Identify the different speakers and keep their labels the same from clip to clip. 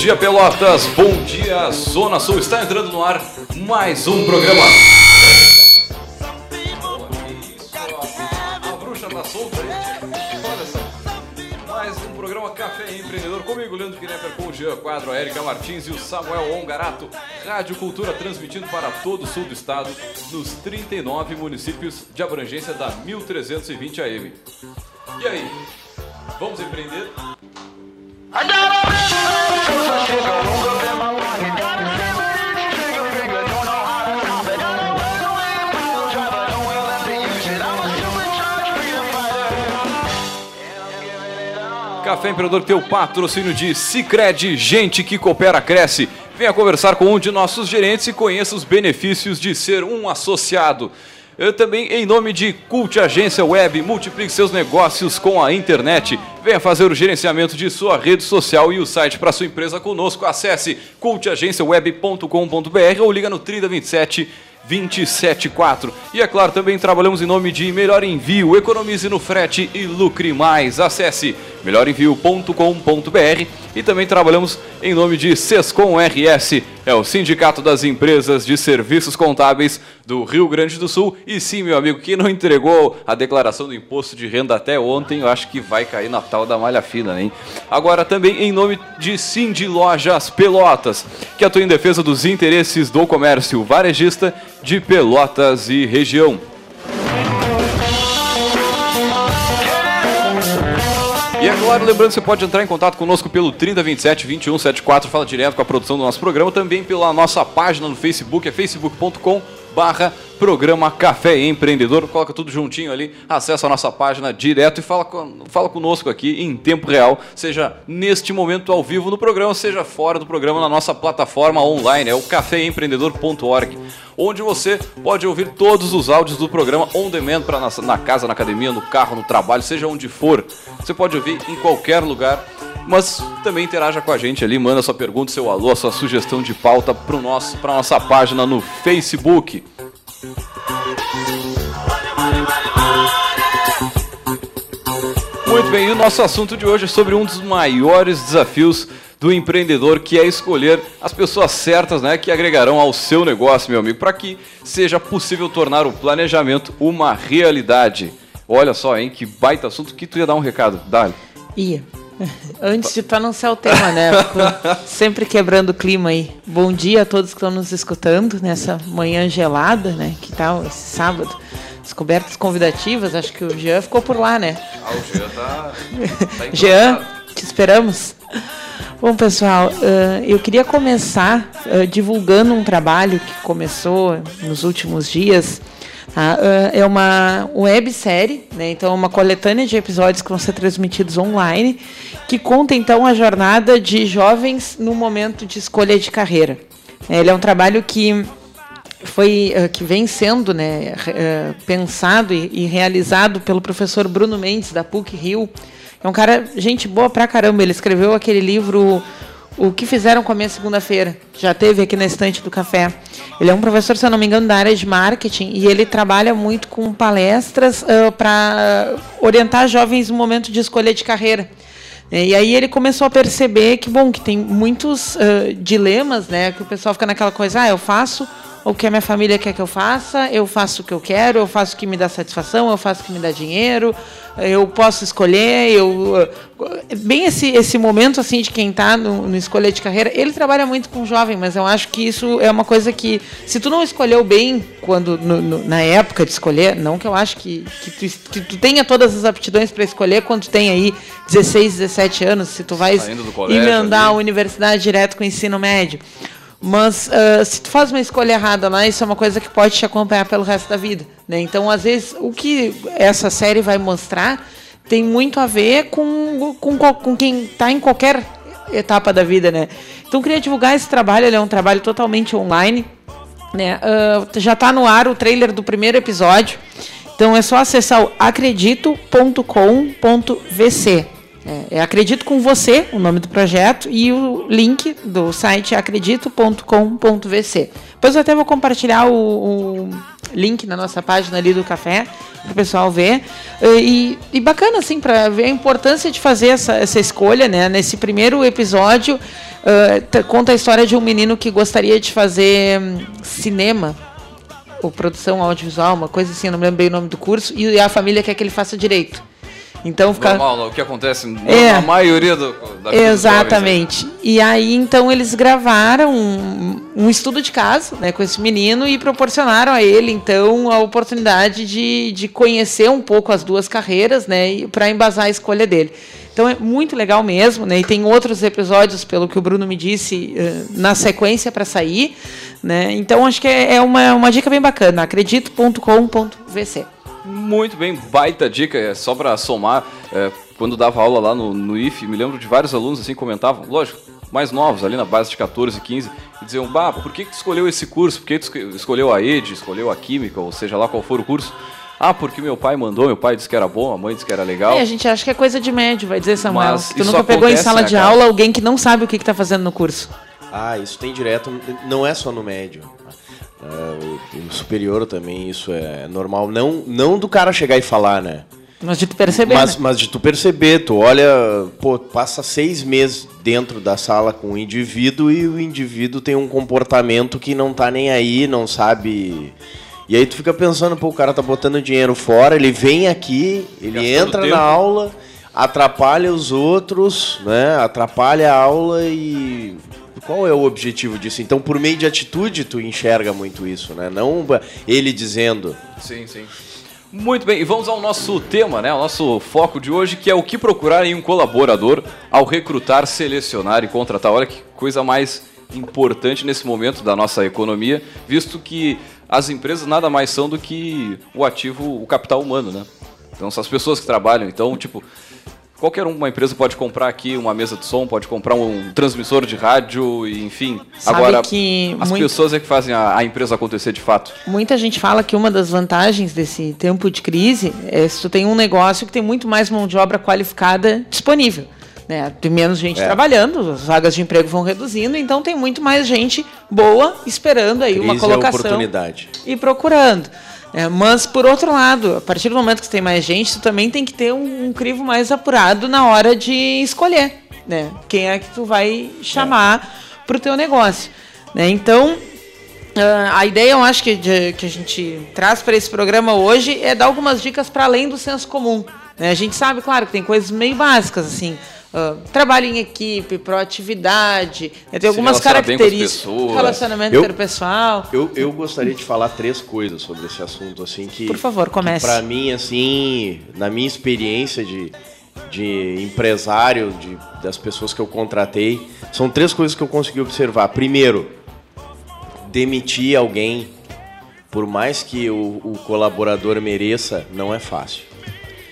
Speaker 1: dia, Pelotas. Bom dia, Zona Sul. Está entrando no ar mais um programa. A bruxa tá solta aí. Olha só. Mais um programa Café Empreendedor. Comigo, Leandro Knepper, com o Jean Quadro, a Erika Martins e o Samuel Ongarato. Rádio Cultura transmitindo para todo o sul do estado, nos 39 municípios de abrangência da 1320 AM. E aí, vamos empreender? Café Empreendedor, teu patrocínio de Cicred, gente que coopera, cresce. Venha conversar com um de nossos gerentes e conheça os benefícios de ser um associado. Eu também, em nome de Cult Agência Web, multiplique seus negócios com a internet. Venha fazer o gerenciamento de sua rede social e o site para sua empresa conosco. Acesse cultagenciaweb.com.br ou liga no 3027 274. E é claro, também trabalhamos em nome de Melhor Envio, economize no frete e lucre mais. Acesse melhorenvio.com.br e também trabalhamos em nome de Sescom RS, é o Sindicato das Empresas de Serviços Contábeis do Rio Grande do Sul. E sim, meu amigo, quem não entregou a declaração do imposto de renda até ontem, eu acho que vai cair na tal da malha fina, hein? Agora também em nome de Cindy Lojas Pelotas, que atua em defesa dos interesses do comércio varejista de Pelotas e região. Claro, lembrando que você pode entrar em contato conosco pelo 3027 2174, fala direto com a produção do nosso programa, também pela nossa página no Facebook, é facebook.com barra programa Café Empreendedor. Coloca tudo juntinho ali, acessa a nossa página direto e fala, fala conosco aqui em tempo real, seja neste momento ao vivo no programa, seja fora do programa na nossa plataforma online, é o caféempreendedor.org, onde você pode ouvir todos os áudios do programa on demand para na, na casa, na academia, no carro, no trabalho, seja onde for. Você pode ouvir em qualquer lugar mas também interaja com a gente ali, manda sua pergunta, seu alô, sua sugestão de pauta para nosso, a nossa página no Facebook. Muito bem, e o nosso assunto de hoje é sobre um dos maiores desafios do empreendedor, que é escolher as pessoas certas, né, que agregarão ao seu negócio, meu amigo, para que seja possível tornar o planejamento uma realidade. Olha só, hein, que baita assunto que tu ia dar um recado, Dali.
Speaker 2: Ia. Antes de tu anunciar o tema, né? Sempre quebrando o clima aí. Bom dia a todos que estão nos escutando nessa manhã gelada, né? Que tal esse sábado? Descobertas convidativas, acho que o Jean ficou por lá, né?
Speaker 1: Ah, o Jean tá. tá
Speaker 2: Jean, te esperamos. Bom, pessoal, eu queria começar divulgando um trabalho que começou nos últimos dias Tá? Uh, é uma websérie, né? então é uma coletânea de episódios que vão ser transmitidos online, que conta então a jornada de jovens no momento de escolha de carreira. Ele é um trabalho que foi uh, que vem sendo né, uh, pensado e, realizado pelo professor Bruno Mendes da PUC Rio. É um cara gente boa pra caramba. Ele escreveu aquele livro o que fizeram com a minha segunda-feira. Já teve aqui na estante do café. Ele é um professor, se eu não me engano, da área de marketing e ele trabalha muito com palestras uh, para orientar jovens no momento de escolha de carreira. E aí ele começou a perceber que, bom, que tem muitos uh, dilemas, né? Que o pessoal fica naquela coisa, ah, eu faço o que a minha família quer que eu faça, eu faço o que eu quero, eu faço o que me dá satisfação, eu faço o que me dá dinheiro, eu posso escolher, eu bem esse, esse momento assim de quem está no, no escolha de carreira, ele trabalha muito com jovem, mas eu acho que isso é uma coisa que se tu não escolheu bem quando no, no, na época de escolher, não que eu acho que, que, tu, que tu tenha todas as aptidões para escolher quando tu tem aí 16, 17 anos, se tu vai emendar a universidade direto com o ensino médio. Mas uh, se tu faz uma escolha errada lá, isso é uma coisa que pode te acompanhar pelo resto da vida. Né? Então, às vezes, o que essa série vai mostrar tem muito a ver com, com, com quem está em qualquer etapa da vida. Né? Então, queria divulgar esse trabalho, ele é um trabalho totalmente online. Né? Uh, já está no ar o trailer do primeiro episódio. Então é só acessar o acredito.com.vc. É, é, Acredito com Você, o nome do projeto, e o link do site acredito.com.vc. Depois eu até vou compartilhar o, o, link na nossa página ali do café para o pessoal ver. E, e bacana, assim, para ver a importância de fazer essa, essa escolha, né? Nesse primeiro episódio, uh, conta a história de um menino que gostaria de fazer um, cinema ou produção audiovisual, uma coisa assim, eu não me lembro bem o nome do curso, e a família quer que ele faça direito. Então fica
Speaker 1: normal, o que acontece é, na maioria do,
Speaker 2: da Exatamente. Jovens, E aí então eles gravaram um, um, estudo de caso, né, com esse menino e proporcionaram a ele então a oportunidade de, de conhecer um pouco as duas carreiras, né, para embasar a escolha dele. Então é muito legal mesmo, né? E tem outros episódios, pelo que o Bruno me disse, eh, na sequência para sair, né? Então acho que é, é uma, uma dica bem bacana. acredito.com.vc.
Speaker 1: Muito bem, baita dica, é só para somar, é, quando dava aula lá no, no IF, me lembro de vários alunos assim comentavam, lógico, mais novos, ali na base de 14, 15, e diziam, bah, por que, que tu escolheu esse curso? Por que tu escolheu a ED, escolheu a Química, ou seja lá qual for o curso? Ah, porque meu pai mandou, meu pai disse que era bom, a mãe disse que era legal.
Speaker 2: É, a gente acha que é coisa de médio, vai dizer Samuel. Mas tu nunca pegou em sala né, de aula alguém que não sabe o que está fazendo no curso.
Speaker 3: Ah, isso tem direto, não é só no médio. É, o, superior também, isso é normal. Não, não do cara chegar e falar, né?
Speaker 2: Mas de tu perceber.
Speaker 3: Mas,
Speaker 2: né?
Speaker 3: mas de tu perceber, tu olha, pô, passa seis meses dentro da sala com o indivíduo e o indivíduo tem um comportamento que não tá nem aí, não sabe. E aí tu fica pensando, pô, o cara tá botando dinheiro fora, ele vem aqui, ele entra na aula, atrapalha os outros, né? Atrapalha a aula e qual é o objetivo disso? Então, por meio de atitude, tu enxerga muito isso, né? Não ele dizendo.
Speaker 1: Sim, sim. Muito bem, e vamos ao nosso tema, né? O nosso foco de hoje, que é o que procurar em um colaborador ao recrutar, selecionar e contratar. Olha que coisa mais importante nesse momento da nossa economia, visto que as empresas nada mais são do que o ativo, o capital humano, né? Então são as pessoas que trabalham. Então, tipo, Qualquer uma empresa pode comprar aqui uma mesa de som, pode comprar um transmissor de rádio, enfim.
Speaker 2: Sabe Agora, que
Speaker 1: as muito... pessoas é que fazem a, a, empresa acontecer de fato.
Speaker 2: Muita gente fala que uma das vantagens desse tempo de crise é se tu tem um negócio que tem muito mais mão de obra qualificada disponível. Né? Tem menos gente é. trabalhando, as vagas de emprego vão reduzindo, então tem muito mais gente boa esperando aí crise uma é colocação. É
Speaker 3: oportunidade.
Speaker 2: E procurando. É, mas, por outro lado, a partir do momento que tem mais gente, tu também tem que ter um, um crivo mais apurado na hora de escolher né? quem é que tu vai chamar é. para o teu negócio. Né? Então, Uh, a ideia, eu acho que, de, que a gente traz para esse programa hoje é dar algumas dicas para além do senso comum. Né? A gente sabe, claro, que tem coisas meio básicas, assim, Uh, trabalho em equipe, proatividade, né? tem algumas características, relacionamento eu, interpessoal.
Speaker 3: Eu, eu gostaria de falar três coisas sobre esse assunto, assim que,
Speaker 2: por favor, comece.
Speaker 3: Para mim, assim, na minha experiência de, de empresário, de, das pessoas que eu contratei, são três coisas que eu consegui observar. Primeiro, demitir alguém, por mais que o, o colaborador mereça, não é fácil.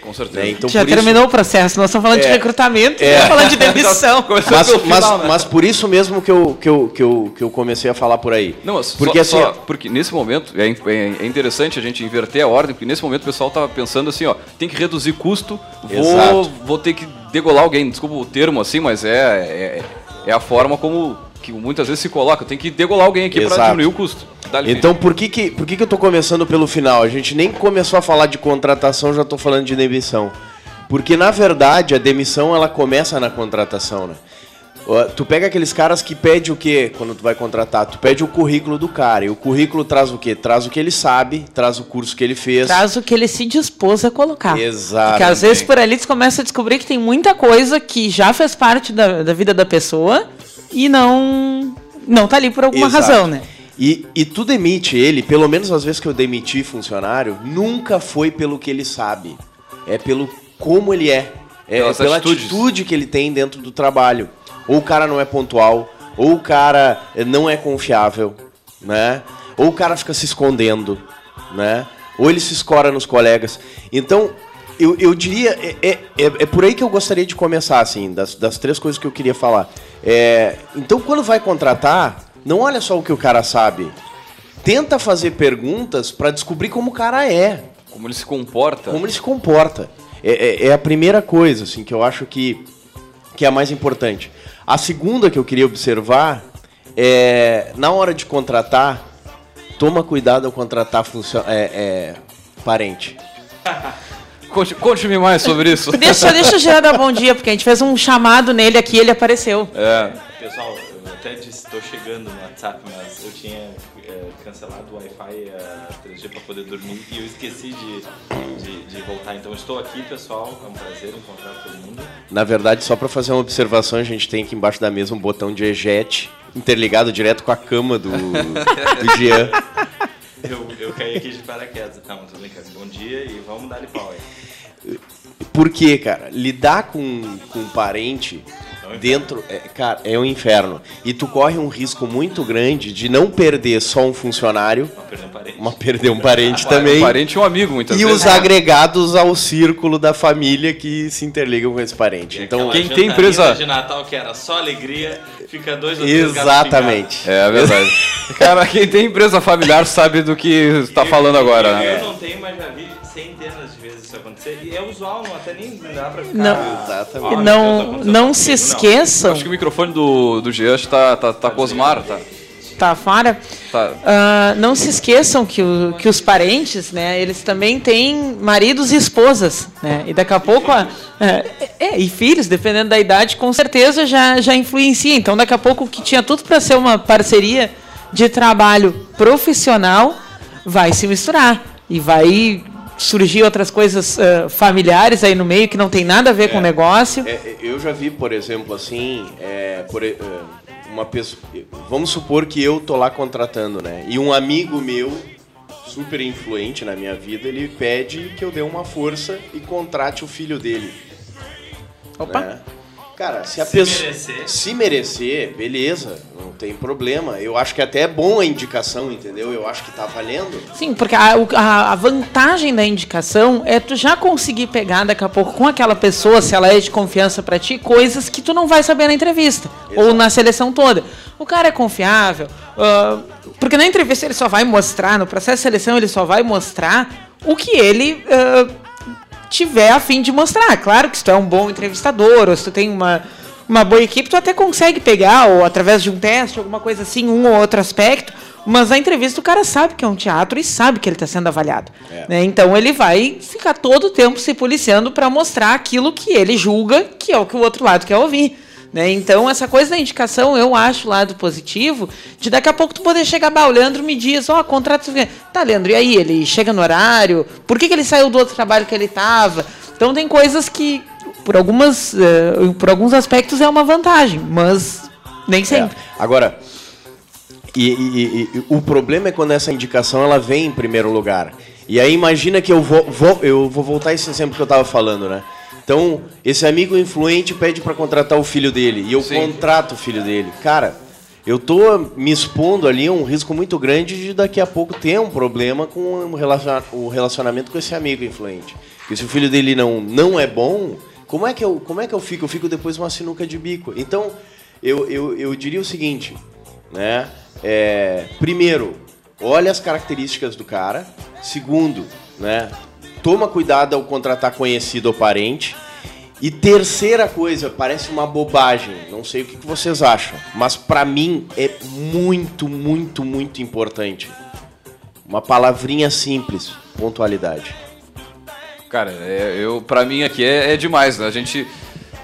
Speaker 1: Com certeza. Né?
Speaker 2: Então, Já terminou isso... o processo, nós estamos falando é, de recrutamento, é, falando de demissão.
Speaker 3: mas, mas, né? mas, por isso mesmo que eu, que, eu, que, eu, que eu comecei a falar por aí.
Speaker 1: Não, porque, só, assim, só, porque nesse momento é, é, é, interessante a gente inverter a ordem, porque nesse momento o pessoal estava pensando assim, ó, tem que reduzir custo, vou, vou ter que degolar alguém, desculpa o termo assim, mas é, é, é a forma como que muitas vezes se coloca, tem que degolar alguém aqui para diminuir o custo.
Speaker 3: Então por que que, por que que eu estou começando pelo final? A gente nem começou a falar de contratação, já estou falando de demissão. Porque na verdade a demissão ela começa na contratação, né? Tu pega aqueles caras que pede o quê quando tu vai contratar? Tu pede o currículo do cara. E o currículo traz o quê? Traz o que ele sabe, traz o curso que ele fez.
Speaker 2: Traz o que ele se dispôs a colocar.
Speaker 3: Exato.
Speaker 2: Porque às vezes por ali tu começa a descobrir que tem muita coisa que já fez parte da, da vida da pessoa e não não tá ali por alguma Exato. razão, né?
Speaker 3: E, e tu demite ele, pelo menos as vezes que eu demiti funcionário, nunca foi pelo que ele sabe. É pelo como ele é. É, é pela atitudes. atitude que ele tem dentro do trabalho. Ou o cara não é pontual, ou o cara não é confiável, né? Ou o cara fica se escondendo, né? Ou ele se escora nos colegas. Então, eu, eu diria, é, é, é, é por aí que eu gostaria de começar, assim, das, das três coisas que eu queria falar. É, então, quando vai contratar, não olha só o que o cara sabe. Tenta fazer perguntas para descobrir como o cara é.
Speaker 1: Como ele se comporta.
Speaker 3: Como ele se comporta. É, é, é, a primeira coisa, assim, que eu acho que, que é a mais importante. A segunda que eu queria observar é, na hora de contratar, toma cuidado ao contratar funcio é, é, parente.
Speaker 1: Conte-me mais sobre isso.
Speaker 2: Deixa, deixa o Jean dar bom dia, porque a gente fez um chamado nele aqui e ele apareceu.
Speaker 4: É. Pessoal, até disse, estou chegando no WhatsApp, mas eu tinha é, cancelado o Wi-Fi a 3G para poder dormir e eu esqueci de, de, de, voltar. Então estou aqui, pessoal. É um prazer encontrar todo mundo.
Speaker 3: Na verdade, só para fazer uma observação, a gente tem aqui embaixo da mesa um botão de eject interligado direto com a cama do, do Jean.
Speaker 4: Eu, eu caí aqui de paraquedas. Não, tô brincando. Bom dia e vamos dar-lhe pau aí.
Speaker 3: Por quê, cara? Lidar com, com um parente é dentro, é, cara, é um inferno. E tu corre um risco muito grande de não perder só um funcionário, mas perder um parente, mas perder um parente também.
Speaker 1: Um parente e um amigo, muitas
Speaker 3: e vezes. E os é. agregados ao círculo da família que se interligam com esse parente. então,
Speaker 4: quem tem empresa de Natal que era só alegria, fica dois ou
Speaker 3: três Exatamente.
Speaker 1: É, é verdade. cara, quem tem empresa familiar sabe do que está falando agora.
Speaker 4: Eu, né? eu não tenho, mas já vi usual, não, até nem dá pra ficar.
Speaker 2: Não, Exatamente. Ah, não, não se esqueçam.
Speaker 1: Acho que o microfone do, do Jean está tá, tá, tá cosmar, tá?
Speaker 2: Tá fora. Tá. Uh, não se esqueçam que, o, que os parentes, né, eles também têm maridos e esposas, né? E daqui a pouco, a, é, é, e filhos, dependendo da idade, com certeza já, já influencia. Então, daqui a pouco, o que tinha tudo para ser uma parceria de trabalho profissional vai se misturar e vai surgir outras coisas uh, familiares aí no meio que não tem nada a ver é, com o negócio.
Speaker 3: É, eu já vi, por exemplo, assim, é, por, uh, uma pessoa. Vamos supor que eu tô lá contratando, né? E um amigo meu, super influente na minha vida, ele pede que eu dê uma força e contrate o filho dele. Opa! Né? Cara, se a se pessoa merecer. se merecer, beleza, não tem problema. Eu acho que até é bom a indicação, entendeu? Eu acho que tá valendo.
Speaker 2: Sim, porque a, a, a, vantagem da indicação é tu já conseguir pegar daqui a pouco com aquela pessoa, se ela é de confiança para ti, coisas que tu não vai saber na entrevista Exato. ou na seleção toda. O cara é confiável, uh, porque na entrevista ele só vai mostrar, no processo de seleção ele só vai mostrar o que ele uh, tiver a fim de mostrar. Claro que se tu é um bom entrevistador, ou se tu tem uma, uma boa equipe, tu até consegue pegar, ou através de um teste, alguma coisa assim, um ou outro aspecto. Mas a entrevista o cara sabe que é um teatro e sabe que ele está sendo avaliado. É. Né? Então ele vai ficar todo o tempo se policiando para mostrar aquilo que ele julga que é o que o outro lado quer ouvir. Né? Então, essa coisa da indicação, eu acho lado positivo, de daqui a pouco tu poder chegar, bah, o Leandro me diz, ó, oh, contrato. Tá, Leandro, e aí? Ele chega no horário? Por que, que ele saiu do outro trabalho que ele estava? Então, tem coisas que, por, algumas, uh, por alguns aspectos, é uma vantagem, mas nem sempre.
Speaker 3: É. Agora, e, e, e, o problema é quando essa indicação ela vem em primeiro lugar. E aí imagina que eu vou, vou eu vou voltar esse exemplo que eu estava falando, né? Então, esse amigo influente pede para contratar o filho dele e eu Sim. contrato o filho dele. Cara, eu tô me expondo ali a um risco muito grande de daqui a pouco ter um problema com o relacionamento com esse amigo influente. Porque se o filho dele não, não é bom, como é, que eu, como é que eu fico? Eu fico depois uma sinuca de bico. Então, eu, eu, eu diria o seguinte, né? É, primeiro, olha as características do cara. Segundo, né? Toma cuidado ao contratar conhecido ou parente. E terceira coisa, parece uma bobagem, não sei o que vocês acham, mas para mim é muito, muito, muito importante. Uma palavrinha simples, pontualidade.
Speaker 1: Cara, é, eu para mim aqui é, é demais, né? A gente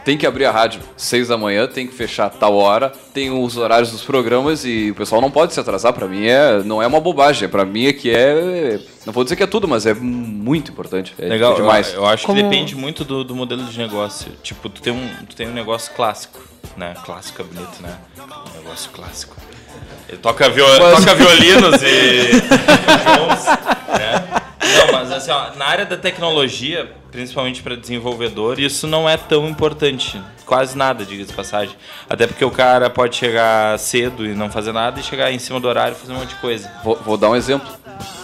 Speaker 1: tem que abrir a rádio seis da manhã, tem que fechar tal hora, tem os horários dos programas e o pessoal não pode se atrasar. Para mim é, não é uma bobagem, para mim é que é, não vou dizer que é tudo, mas é muito importante. É
Speaker 4: Legal,
Speaker 1: demais.
Speaker 4: Eu, eu acho Como... que depende muito do, do, modelo de negócio. Tipo, tu tem um, tu tem um negócio clássico, né? Clássico é bonito, né? Um negócio clássico. Ele toca, viol... mas... toca violinos e né? Não, mas assim, ó, na área da tecnologia, principalmente para desenvolvedor, isso não é tão importante. Quase nada, diga de passagem. Até porque o cara pode chegar cedo e não fazer nada e chegar em cima do horário e fazer um monte de coisa.
Speaker 1: Vou, vou dar um exemplo.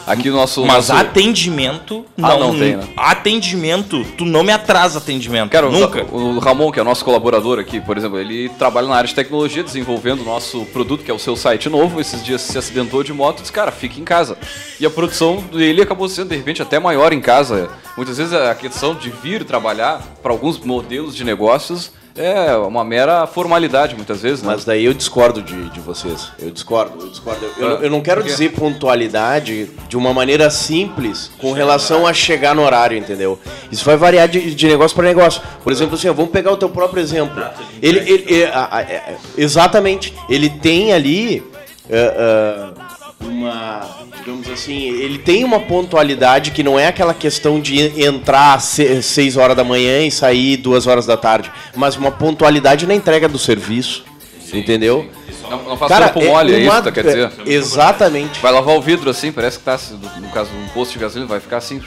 Speaker 1: Aqui no nosso.
Speaker 4: Mas
Speaker 1: nosso...
Speaker 4: atendimento. Ah, não, não tem, né? Atendimento, tu não me atrasa atendimento.
Speaker 1: Cara,
Speaker 4: nunca.
Speaker 1: O, o Ramon, que é o nosso colaborador aqui, por exemplo, ele trabalha na área de tecnologia, desenvolvendo o nosso produto, que é o seu site novo. Esses dias se acidentou de moto e disse, cara, fica em casa. E a produção dele acabou sendo, de repente, até maior em casa. Muitas vezes a questão de vir trabalhar para alguns modelos de negócios É, uma mera formalidade muitas vezes,
Speaker 3: né? Mas daí eu discordo de, de vocês. Eu discordo, eu discordo. Eu, eu, eu não quero dizer pontualidade de uma maneira simples com relação a chegar no horário, entendeu? Isso vai variar de, de negócio para negócio. Por exemplo, assim, vamos pegar o teu próprio exemplo. Ele, ele, ele a, a, a, é, exatamente, ele tem ali uh, uh, uma digamos assim, ele tem uma pontualidade que não é aquela questão de entrar às 6 horas da manhã e sair 2 horas da tarde, mas uma pontualidade na entrega do serviço. Sim, entendeu?
Speaker 1: Sim. Não, não faça corpo mole, é, é isso que quer dizer?
Speaker 3: Exatamente.
Speaker 1: Vai lavar o vidro assim, parece que tá, no caso, um posto de gasolina, vai ficar assim,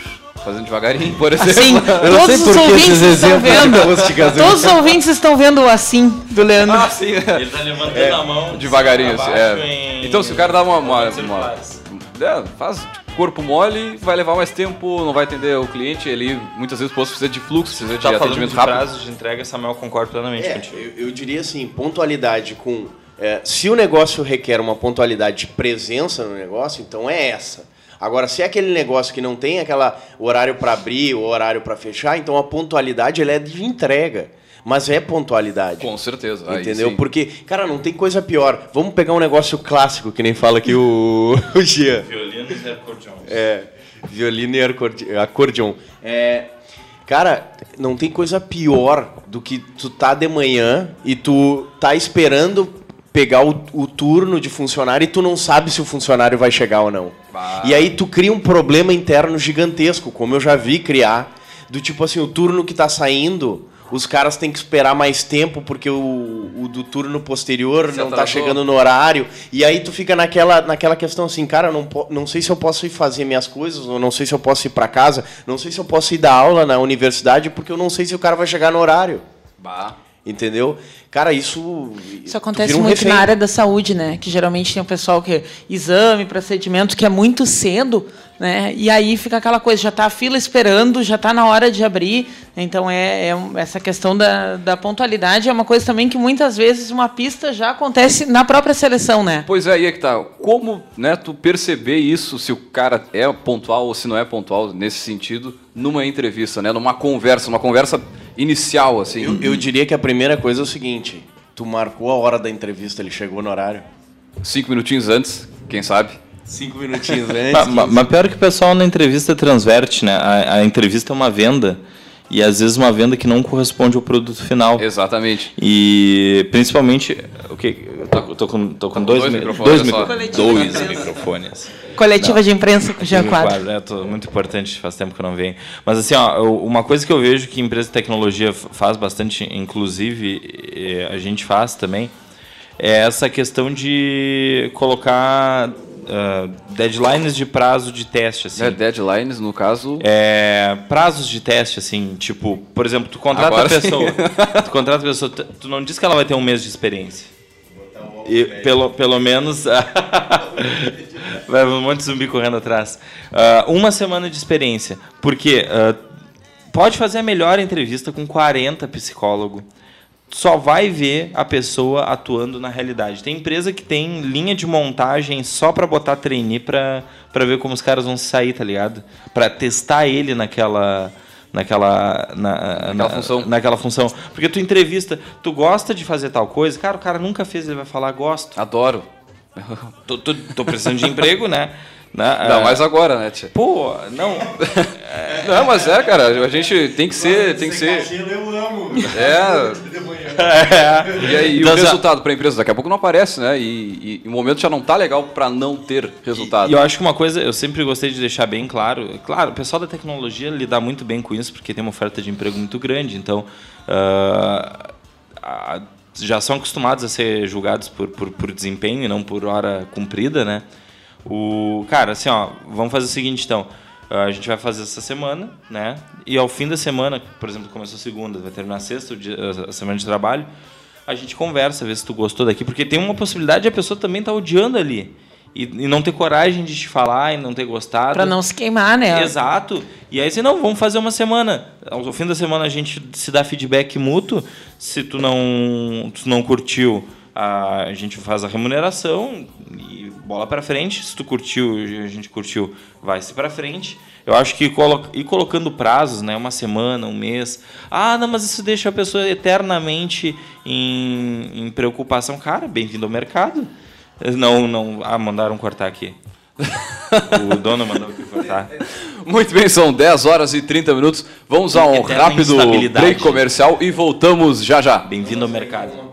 Speaker 1: fazendo devagarinho, por exemplo.
Speaker 2: Assim, todos os ouvintes estão vendo. Todos os ouvintes estão vendo o assim do Leandro. Ah,
Speaker 4: sim. Ele tá levantando é, a mão.
Speaker 1: Devagarinho, assim. É. Então, se o cara dá uma, uma, uma é, faz corpo mole, vai levar mais tempo, não vai atender o cliente, ele muitas vezes precisa de fluxo, precisa
Speaker 4: tá
Speaker 1: de atendimento
Speaker 4: de
Speaker 1: rápido.
Speaker 4: prazos de entrega, Samuel concorda plenamente
Speaker 3: é, contigo. Eu, eu, diria assim, pontualidade com... É, se o negócio requer uma pontualidade de presença no negócio, então é essa. Agora, se é aquele negócio que não tem aquela horário para abrir, o horário para fechar, então a pontualidade ela é de entrega mas é pontualidade.
Speaker 1: Com certeza.
Speaker 3: Entendeu? Porque, cara, não tem coisa pior. Vamos pegar um negócio clássico, que nem fala aqui o, o Gia.
Speaker 4: Violino e acordeon.
Speaker 3: É, violino e acordeon. É, cara, não tem coisa pior do que tu tá de manhã e tu tá esperando pegar o, o, turno de funcionário e tu não sabe se o funcionário vai chegar ou não. Bah. E aí tu cria um problema interno gigantesco, como eu já vi criar, do tipo assim, o turno que tá saindo, os caras têm que esperar mais tempo porque o, o do turno posterior Você não tá chegando no horário. E aí tu fica naquela, naquela questão assim, cara, não, não sei se eu posso ir fazer minhas coisas, ou não sei se eu posso ir para casa, não sei se eu posso ir dar aula na universidade, porque eu não sei se o cara vai chegar no horário.
Speaker 1: Bah.
Speaker 3: Entendeu? Cara, isso.
Speaker 2: Isso acontece um muito refém. na área da saúde, né? Que geralmente tem o pessoal que exame, procedimento que é muito cedo, né? E aí fica aquela coisa, já está a fila esperando, já está na hora de abrir. Então é, é, essa questão da, da pontualidade é uma coisa também que muitas vezes uma pista já acontece na própria seleção, né?
Speaker 1: Pois é, aí é que tá. Como né, tu perceber isso, se o cara é pontual ou se não é pontual nesse sentido, numa entrevista, né? Numa conversa, uma conversa inicial, assim.
Speaker 3: Eu, eu diria que a primeira coisa é o seguinte: tu marcou a hora da entrevista, ele chegou no horário.
Speaker 1: Cinco minutinhos antes, quem sabe?
Speaker 3: Cinco minutinhos antes.
Speaker 4: mas, mas pior que o pessoal na entrevista transverte, né? A, a entrevista é uma venda e às vezes uma venda que não corresponde ao produto final.
Speaker 1: Exatamente.
Speaker 4: E principalmente, o que eu tô, tô, com, tô com dois, dois microfones. Dois, micro, dois microfones.
Speaker 2: Coletiva não. de imprensa com o Jean Quadro.
Speaker 4: É, tô, muito importante, faz tempo que eu não venho. Mas assim, ó, uma coisa que eu vejo que empresa de tecnologia faz bastante, inclusive a gente faz também, é essa questão de colocar uh, deadlines de prazo de teste, assim. É,
Speaker 1: deadlines, no caso...
Speaker 4: É, prazos de teste, assim, tipo, por exemplo, tu contrata Agora a pessoa, tu contrata a pessoa, tu não diz que ela vai ter um mês de experiência. E, pelo, pelo menos... vai um monte de zumbi correndo atrás. Uh, uma semana de experiência. Porque uh, pode fazer a melhor entrevista com 40 psicólogos só vai ver a pessoa atuando na realidade. Tem empresa que tem linha de montagem só para botar trainee para para ver como os caras vão sair, tá ligado? Para testar ele naquela naquela na, naquela, na, função. naquela função. Porque tu entrevista, tu gosta de fazer tal coisa, cara, o cara nunca fez, ele vai falar gosto.
Speaker 1: Adoro.
Speaker 4: tô, tô, tô precisando de emprego, né?
Speaker 1: Né? Não, mas agora, né, tia?
Speaker 4: Pô, não.
Speaker 1: não, mas é, cara, a gente tem que ser. Tem que ser.
Speaker 3: Eu amo.
Speaker 1: É. é. E aí, o resultado para a empresa daqui a pouco não aparece, né? E, e, o momento já não tá legal para não ter resultado.
Speaker 4: E, e, eu acho que uma coisa, eu sempre gostei de deixar bem claro. Claro, o pessoal da tecnologia lida muito bem com isso, porque tem uma oferta de emprego muito grande. Então. Uh, a, já são acostumados a ser julgados por, por, por desempenho e não por hora cumprida, né? O, cara, assim, ó, vamos fazer o seguinte então. A gente vai fazer essa semana, né? E ao fim da semana, por exemplo, começou segunda, vai terminar sexta, a semana de trabalho, a gente conversa, vê se tu gostou daqui, porque tem uma possibilidade de a pessoa também estar tá odiando ali. E, e, não ter coragem de te falar e não ter gostado.
Speaker 2: Para não se queimar, né?
Speaker 4: Exato. E aí, assim, não, vamos fazer uma semana. Ao fim da semana a gente se dá feedback mútuo. Se tu não, tu não curtiu, a gente faz a remuneração e bola para frente. Se tu curtiu, a gente curtiu, vai-se para frente. Eu acho que colo ir colocando prazos, né, uma semana, um mês. Ah, não, mas isso deixa a pessoa eternamente em, em preocupação. Cara, bem-vindo ao mercado. Não, não. Ah, mandaram cortar aqui. o dono mandou aqui cortar.
Speaker 1: Muito bem, são 10 horas e 30 minutos. Vamos a um rápido break comercial e voltamos já já.
Speaker 4: Bem-vindo ao mercado.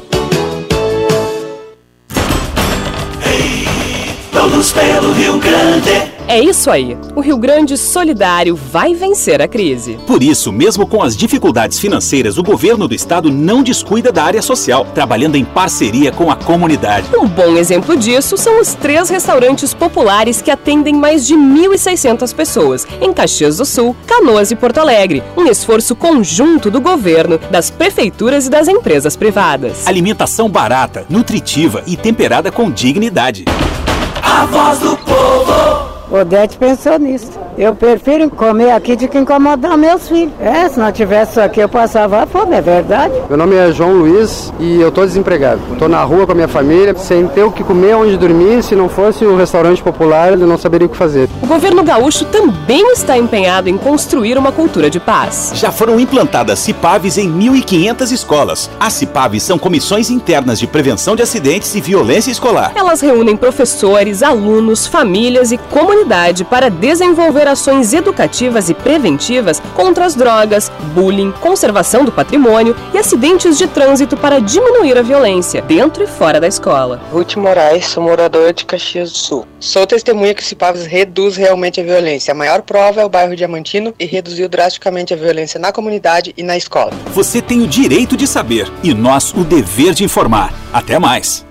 Speaker 5: Pelo Rio Grande.
Speaker 6: É isso aí. O Rio Grande Solidário vai vencer a crise.
Speaker 7: Por isso, mesmo com as dificuldades financeiras, o governo do estado não descuida da área social, trabalhando em parceria com a comunidade.
Speaker 6: Um bom exemplo disso são os três restaurantes populares que atendem mais de 1.600 pessoas em Caxias do Sul, Canoas e Porto Alegre. Um esforço conjunto do governo, das prefeituras e das empresas privadas.
Speaker 7: Alimentação barata, nutritiva e temperada com dignidade.
Speaker 5: A voz do povo.
Speaker 8: Odete pensou nisso. Eu prefiro comer aqui do que incomodar meus filhos. É, se não tivesse isso aqui eu passava fome, é verdade.
Speaker 9: Meu nome é João Luiz e eu tô desempregado. Tô na rua com a minha família, sem ter o que comer, onde dormir. Se não fosse o restaurante popular, eu não saberia o que fazer.
Speaker 6: O governo gaúcho também está empenhado em construir uma cultura de paz.
Speaker 7: Já foram implantadas CIPAVs em 1.500 escolas. As CIPAVs são comissões internas de prevenção de acidentes e violência escolar.
Speaker 6: Elas reúnem professores, alunos, famílias e comunidade para desenvolver ações educativas e preventivas contra as drogas, bullying, conservação do patrimônio e acidentes de trânsito para diminuir a violência dentro e fora da escola.
Speaker 10: Ruth Moraes, sou moradora de Caxias do Sul. Sou testemunha que o CIPAVs reduz realmente a violência. A maior prova é o bairro Diamantino e reduziu drasticamente a violência na comunidade e na escola.
Speaker 7: Você tem o direito de saber e nós o dever de informar. Até mais!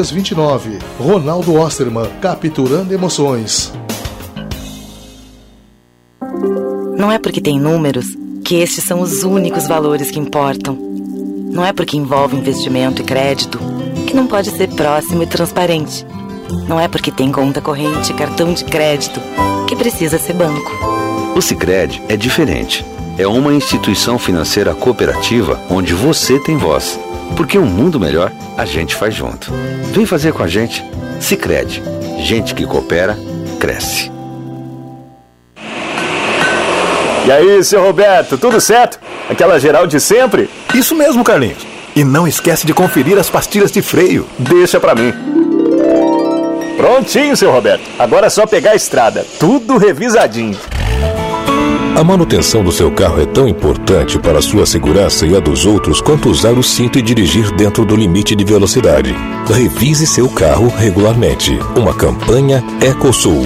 Speaker 11: 329. Ronaldo Osterman, capturando emoções.
Speaker 12: Não é porque tem números que estes são os únicos valores que importam. Não é porque envolve investimento e crédito que não pode ser próximo e transparente. Não é porque tem conta corrente e cartão de crédito que precisa ser banco.
Speaker 13: O Sicredi é diferente. É uma instituição financeira cooperativa onde você tem voz. Porque um mundo melhor a gente faz junto. Vem fazer com a gente. Se crede. Gente que coopera, cresce.
Speaker 14: E aí, seu Roberto, tudo certo? Aquela geral de sempre?
Speaker 15: Isso mesmo, Carlinhos. E não esquece de conferir as pastilhas de freio.
Speaker 14: Deixa pra mim. Prontinho, seu Roberto. Agora é só pegar a estrada. Tudo revisadinho.
Speaker 16: A manutenção do seu carro é tão importante para a sua segurança e a dos outros quanto usar o cinto e dirigir dentro do limite de velocidade. Revise seu carro regularmente. Uma campanha Ecosul.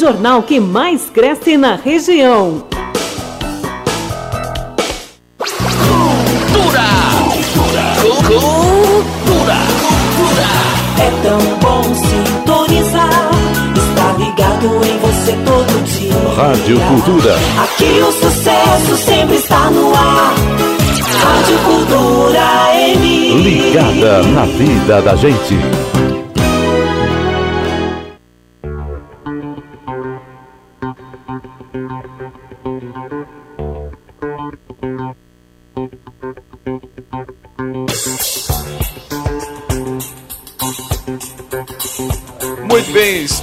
Speaker 17: jornal que mais cresce na região.
Speaker 5: Cultura! Cultura! Cultura! É tão bom sintonizar. Está ligado em você todo dia.
Speaker 16: Rádio Cultura.
Speaker 5: Aqui o sucesso sempre está no ar. Rádio Cultura M.
Speaker 16: Ligada na vida da gente.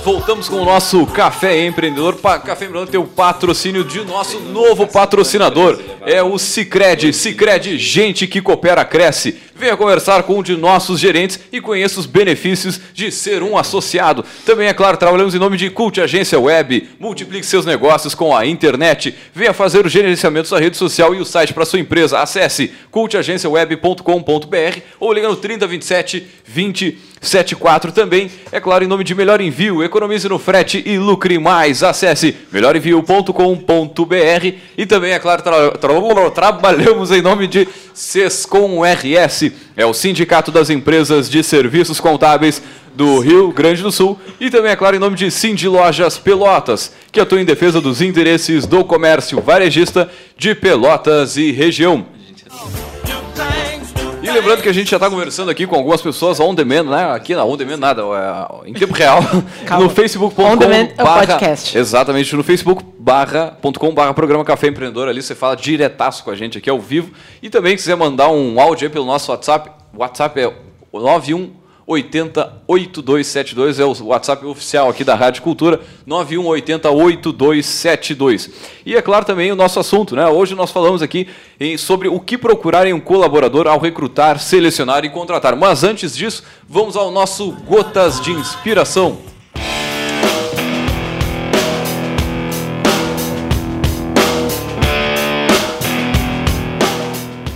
Speaker 1: Voltamos com o nosso Café Empreendedor. Pa- Café Empreendedor tem o patrocínio de nosso novo patrocinador. É o Cicred. Cicred, gente que coopera, cresce. Venha conversar com um de nossos gerentes e conheça os benefícios de ser um associado. Também, é claro, trabalhamos em nome de Cult Agência Web. Multiplique seus negócios com a internet. Venha fazer o gerenciamento da sua rede social e o site para sua empresa. Acesse cultagenciaweb.com.br ou liga no 3027 2074 também. É claro, em nome de Melhor Envio. Economize no frete e lucre mais. Acesse melhorenvio.com.br e também, é claro, tra- tra- trabalhamos em nome de Sescom RS. É o Sindicato das Empresas de Serviços Contábeis do Rio Grande do Sul e também, é claro, em nome de Cindy Lojas Pelotas, que atua em defesa dos interesses do comércio varejista de Pelotas e região. E lembrando que a gente já está conversando aqui com algumas pessoas on demand, né? Aqui na on demand nada, é, em tempo real, no facebook.com
Speaker 2: é podcast.
Speaker 1: Exatamente, no facebook barra.com barra programa Café Empreendedor, ali você fala diretaço com a gente aqui ao vivo. E também se quiser mandar um áudio aí pelo nosso WhatsApp, o WhatsApp é o 91 80 8272 é o WhatsApp oficial aqui da Rádio Cultura, 91 80 8272. E é claro também o nosso assunto, né? Hoje nós falamos aqui em- sobre o que procurar em um colaborador ao recrutar, selecionar e contratar. Mas antes disso, vamos ao nosso Gotas de Inspiração.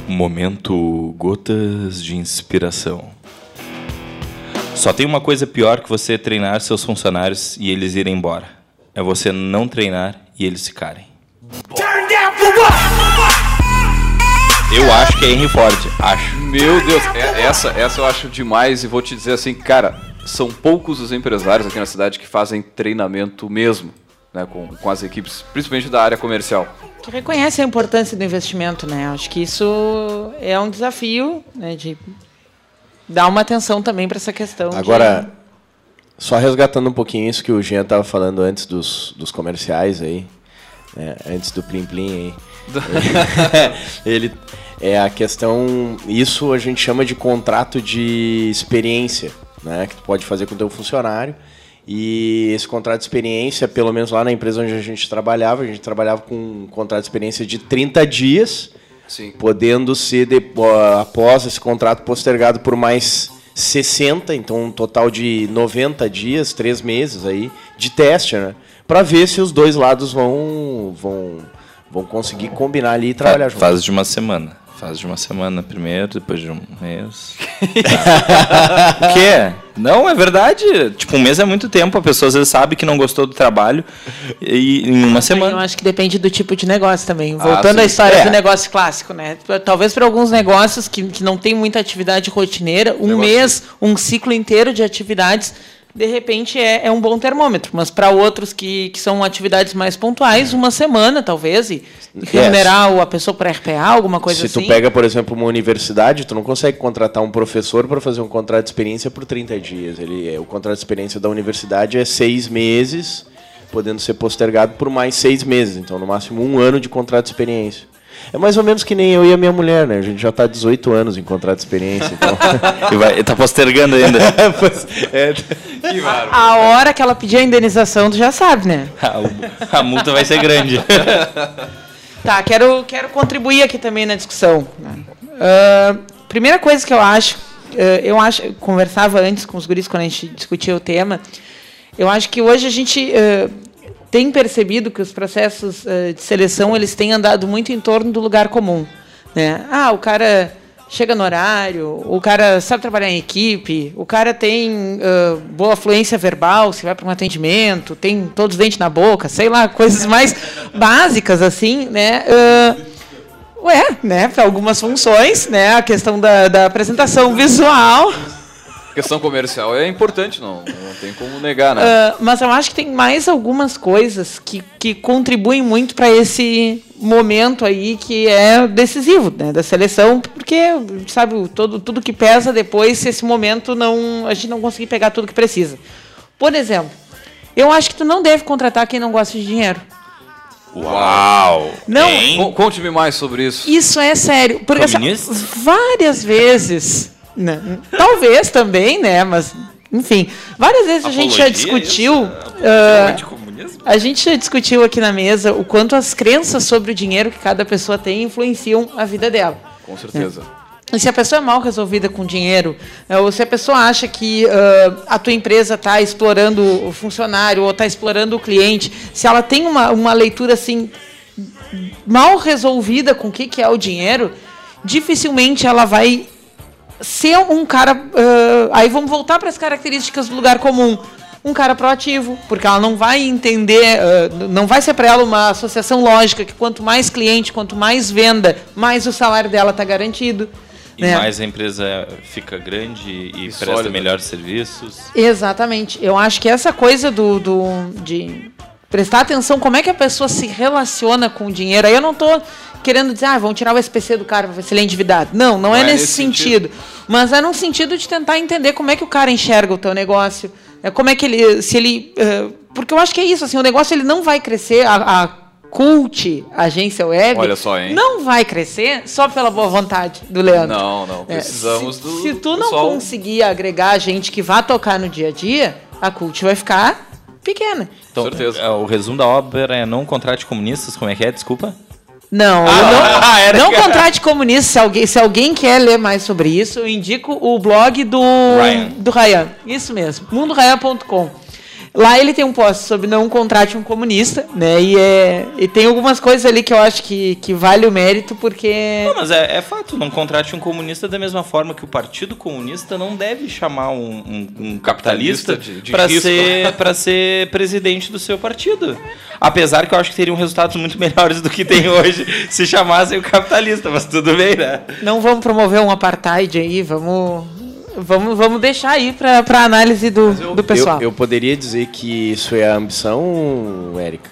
Speaker 4: Momento Gotas de Inspiração. Só tem uma coisa pior que você treinar seus funcionários e eles irem embora. É você não treinar e eles ficarem. Eu acho que é Henry Ford. Acho.
Speaker 1: Meu Deus, é- essa, essa eu acho demais e vou te dizer assim, cara, são poucos os empresários aqui na cidade que fazem treinamento mesmo, né, com, com as equipes, principalmente da área comercial.
Speaker 2: Que reconhece a importância do investimento, né? Acho que isso é um desafio, né, de dar uma atenção também para essa questão. de-
Speaker 3: Agora, só resgatando um pouquinho isso que o Jean estava falando antes dos, dos comerciais aí, né, antes do Plim Plim aí. Ele é a questão, isso a gente chama de contrato de experiência, né, que tu pode fazer com o teu funcionário. E esse contrato de experiência, pelo menos lá na empresa onde a gente trabalhava, a gente trabalhava com um contrato de experiência de 30 dias,
Speaker 1: Sim.
Speaker 3: podendo ser após esse contrato postergado por mais 60, então um total de 90 dias, 3 meses aí de teste, né? Para ver se os dois lados vão vão vão conseguir combinar ali e trabalhar junto.
Speaker 4: Faz de uma semana. Faz de uma semana primeiro, depois de um mês. o quê? Não, é verdade. Tipo, um mês é muito tempo. A pessoa às vezes sabe que não gostou do trabalho e em uma
Speaker 2: Eu
Speaker 4: semana.
Speaker 2: acho que depende do tipo de negócio também.
Speaker 4: Ah,
Speaker 2: Voltando
Speaker 4: sim.
Speaker 2: à história
Speaker 4: É.
Speaker 2: do negócio clássico, né? Talvez para alguns negócios que, que não tem muita atividade rotineira, um mês, um ciclo inteiro de atividades, de repente é, é um bom termômetro. Mas para outros que, que são atividades mais pontuais, uma semana talvez, e remunerar o- a pessoa para RPA, alguma coisa
Speaker 3: Se
Speaker 2: assim.
Speaker 3: tu pega, por exemplo, uma universidade, tu não consegue contratar um professor para fazer um contrato de experiência por 30 dias. Ele, é- o contrato de experiência da universidade é seis meses, podendo ser postergado por mais seis meses. Então, no máximo, um ano de contrato de experiência. É mais ou menos que nem eu e a minha mulher, né? A gente já está 18 anos em contrato de experiência. Então...
Speaker 4: e vai, tá postergando ainda.
Speaker 2: é, que a hora que ela pedir a indenização, tu já sabe, né?
Speaker 4: a, a multa vai ser grande.
Speaker 2: tá, quero, quero contribuir aqui também na discussão. Uh, primeira coisa que eu acho, uh, eu acho, conversava antes com os guris quando a gente discutia o tema, eu acho que hoje a gente uh, tem percebido que os processos uh, de seleção eles têm andado muito em torno do lugar comum. Né? Ah, o cara chega no horário, o cara sabe trabalhar em equipe, o cara tem uh, boa fluência verbal, se vai para um atendimento, tem todos os dentes na boca, sei lá, coisas mais básicas assim, né? Uh, ué, né? Para algumas funções, né? A questão da, da apresentação visual
Speaker 1: questão comercial é importante, não, não tem como negar, né?
Speaker 2: Uh, mas eu acho que tem mais algumas coisas que, que contribuem muito para esse momento aí que é decisivo né, da seleção, porque sabe todo tudo que pesa depois se esse momento não a gente não conseguir pegar tudo que precisa. Por exemplo, eu acho que tu não deve contratar quem não gosta de dinheiro.
Speaker 4: Uau!
Speaker 2: Não.
Speaker 1: Conte-me mais sobre isso.
Speaker 2: Isso é sério, porque essa, várias vezes não, né? talvez também, né? Mas, enfim, várias vezes Apologia, a gente já discutiu. Uh, a gente já discutiu aqui na mesa o quanto as crenças sobre o dinheiro que cada pessoa tem influenciam a vida dela.
Speaker 1: Com certeza.
Speaker 2: Né? E se a pessoa é mal resolvida com dinheiro, eh, ou se a pessoa acha que uh, a tua empresa está explorando o funcionário ou está explorando o cliente, se ela tem uma, uma leitura assim mal resolvida com o que, que é o dinheiro, dificilmente ela vai ser um cara. Uh, aí vamos voltar para as características do lugar comum. Um cara proativo, porque ela não vai entender, uh, não vai ser para ela uma associação lógica que quanto mais cliente, quanto mais venda, mais o salário dela está garantido.
Speaker 4: E né? mais a empresa fica grande e, e presta melhores serviços.
Speaker 2: Exatamente. Eu acho que essa coisa do, do de prestar atenção como é que a pessoa se relaciona com o dinheiro. Aí eu não estou querendo dizer, ah, vão tirar o SPC do cara para ver se ele é endividado. Não, não, não é, é, nesse, nesse sentido. sentido. Mas é no sentido de tentar entender como é que o cara enxerga o teu negócio. É como é que ele. Se ele. Uh, porque eu acho que é isso, assim, o negócio ele não vai crescer. A, a Cult, agência web,
Speaker 1: Olha só, hein?
Speaker 2: não vai crescer só pela boa vontade do Leandro.
Speaker 1: Não, não. É, Precisamos
Speaker 2: é, se,
Speaker 1: do.
Speaker 2: Se tu
Speaker 1: não
Speaker 2: conseguir agregar gente que vá tocar no dia a dia, a Cult vai ficar pequena.
Speaker 4: Então,
Speaker 1: certeza.
Speaker 4: É, o resumo da obra é não contrate comunistas, como é que é? Desculpa.
Speaker 2: Não, ah, não, não contrate comunista. Se alguém, se alguém quer ler mais sobre isso, eu indico o blog do Ryan. Do Ryan. Isso mesmo, mundoryan.com. Lá ele tem um post sobre não contrate um comunista, né? E, é, e tem algumas coisas ali que eu acho que, que vale o mérito, porque.
Speaker 4: Não, mas é, é fato, não contrate um comunista da mesma forma que o Partido Comunista não deve chamar um, um, um capitalista, capitalista para ser, ser presidente do seu partido. Apesar que eu acho que teriam resultados muito melhores do que tem hoje se chamassem o capitalista, mas tudo bem, né?
Speaker 2: Não vamos promover um apartheid aí, vamos Vamos, vamos deixar aí para análise do, eu, do pessoal.
Speaker 3: Eu, eu, poderia dizer que isso é a ambição, Érica?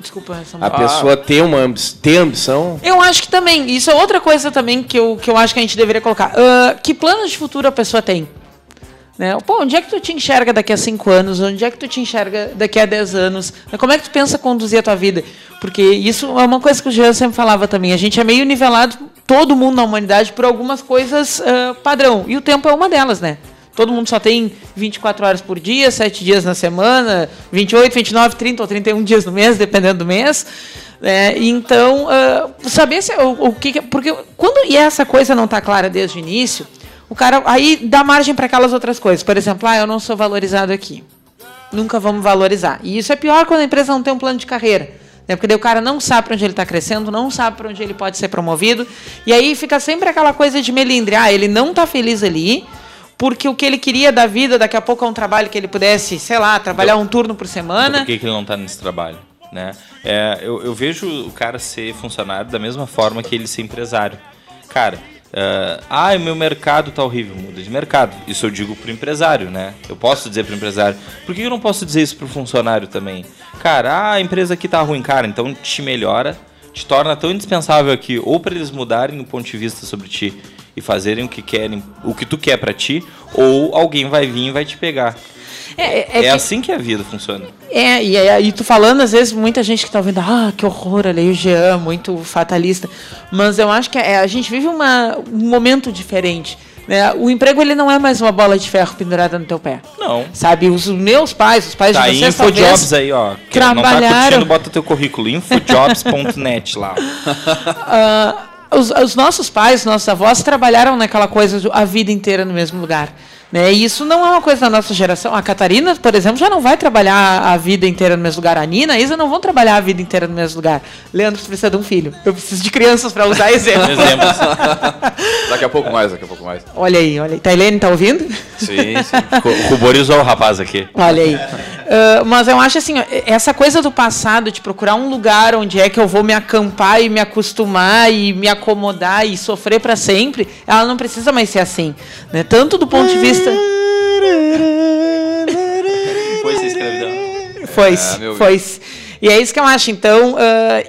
Speaker 2: Desculpa, essa
Speaker 3: A pessoa ter uma ambi ter ambição?
Speaker 2: Eu acho que também. Isso é outra coisa também que eu, que eu acho que a gente deveria colocar. Uh, que planos de futuro a pessoa tem? Né? Pô, onde é que tu te enxerga daqui a 5 anos? Onde é que tu te enxerga daqui a 10 anos? Como é que tu pensa conduzir a tua vida? Porque isso é uma coisa que o Jean sempre falava também. A gente é meio nivelado, todo mundo na humanidade, por algumas coisas uh, padrão. E o tempo é uma delas, né? Todo mundo só tem 24 horas por dia, 7 dias na semana, 28, 29, 30 ou 31 dias no mês, dependendo do mês. É, então, uh, saber se, o, o que. Porque quando e essa coisa não está clara desde o início, o cara aí dá margem para aquelas outras coisas. Por exemplo, ah, eu não sou valorizado aqui. Nunca vamos valorizar. E isso é pior quando a empresa não tem um plano de carreira. Né? Porque daí o cara não sabe para onde ele está crescendo, não sabe para onde ele pode ser promovido. E aí fica sempre aquela coisa de melindre. Ah, ele não está feliz ali, porque o que ele queria da vida, daqui a pouco é um trabalho que ele pudesse, sei lá, trabalhar um turno por semana. Então,
Speaker 4: por que, que ele não está nesse trabalho? Né? É, eu, eu vejo o cara ser funcionário da mesma forma que ele ser empresário. Cara, Uh, ah, o meu mercado tá horrível, muda de mercado. Isso eu digo pro empresário, né? Eu posso dizer pro empresário. Por que eu não posso dizer isso pro funcionário também? Cara, ah, a empresa aqui tá ruim, cara, então te melhora, te torna tão indispensável aqui, ou para eles mudarem o ponto de vista sobre ti e fazerem o que querem, o que tu quer para ti, ou alguém vai vir e vai te pegar. É, é, é, é que... assim que a vida funciona.
Speaker 2: É, e aí tu falando, às vezes, muita gente que tá ouvindo, ah, que horror, ali o Jean, muito fatalista. Mas eu acho que é, a gente vive uma, um momento diferente. Né? O emprego ele não é mais uma bola de ferro pendurada no teu pé.
Speaker 4: Não.
Speaker 2: Sabe, os meus pais, os pais
Speaker 4: tá,
Speaker 2: de vocês
Speaker 4: Infojobs aí, ó. Trabalharam... Não tá curtindo, bota teu currículo, infojobs.net lá.
Speaker 2: uh, os, os, nossos pais, nossos avós trabalharam naquela coisa a vida inteira no mesmo lugar. Né? E isso não é uma coisa da nossa geração. A Catarina, por exemplo, já não vai trabalhar a vida inteira no mesmo lugar. A Nina, a Isa não vão trabalhar a vida inteira no mesmo lugar. Leandro precisa de um filho. Eu preciso de crianças para usar exemplos. exemplos.
Speaker 1: daqui a pouco mais, daqui a pouco mais.
Speaker 2: Olha aí, olha aí. Tailene, tá ouvindo?
Speaker 4: Sim, sim. Ruborizou o rapaz aqui.
Speaker 2: Olha aí. Uh, mas eu acho assim, essa coisa do passado, de procurar um lugar onde é que eu vou me acampar e me acostumar e me acomodar e sofrer para sempre, ela não precisa mais ser assim. Né? Tanto do ponto de vista
Speaker 4: foi essa escravidão.
Speaker 2: Foi, ah, foi. E é isso que eu acho. Então, uh,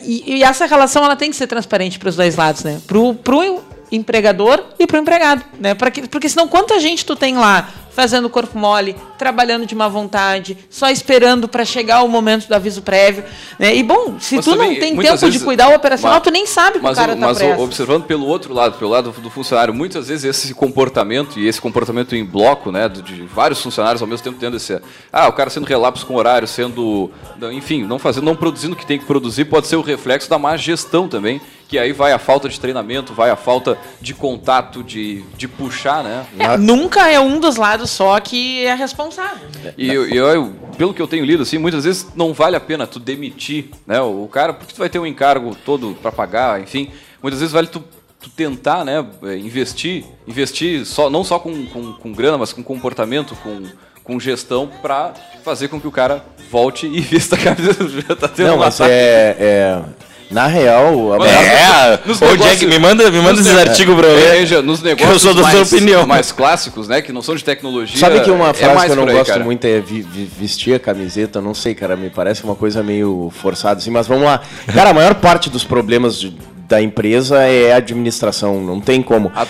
Speaker 2: e, e, essa relação ela tem que ser transparente para os dois lados, né? Pro, pro empregador e pro empregado, né? Pra que, porque senão quanta gente tu tem lá fazendo corpo mole, trabalhando de má vontade, só esperando para chegar o momento do aviso prévio. Né? E bom, se mas tu também, não tem tempo vezes, de cuidar o operacional, mas, tu nem sabe que o cara está
Speaker 1: Mas observando pelo outro lado, pelo lado do funcionário, muitas vezes esse comportamento e esse comportamento em bloco, né, de vários funcionários ao mesmo tempo tendo esse, ah, o cara sendo relapso com horário, sendo, enfim, não fazendo, não produzindo o que tem que produzir, pode ser o reflexo da má gestão também que aí vai a falta de treinamento, vai a falta de contato, de, de puxar, né?
Speaker 2: É, nunca é um dos lados só que é responsável.
Speaker 1: E eu, eu, pelo que eu tenho lido, assim, muitas vezes não vale a pena tu demitir, né? O cara, porque tu vai ter um encargo todo para pagar, enfim, muitas vezes vale tu tu tentar né, investir, investir só, não só com, com, com grana, mas com comportamento, com, com gestão para fazer com que o cara volte e vista a camisa.
Speaker 3: tá tendo não, mas é, é, na real, a
Speaker 4: é, nos Ô, Jack, me manda, me manda esses artigos pra ler.
Speaker 1: É, nos negócios eu sou da mais, opinião. mais clássicos, né, que não são de tecnologia.
Speaker 3: Sabe que uma é frase é que eu não aí, gosto cara. muito é vi, vi, vestir a camiseta, não sei, cara, me parece uma coisa meio forçada assim, mas vamos lá. Cara, a maior parte dos problemas de, da empresa é a administração, não tem como. A...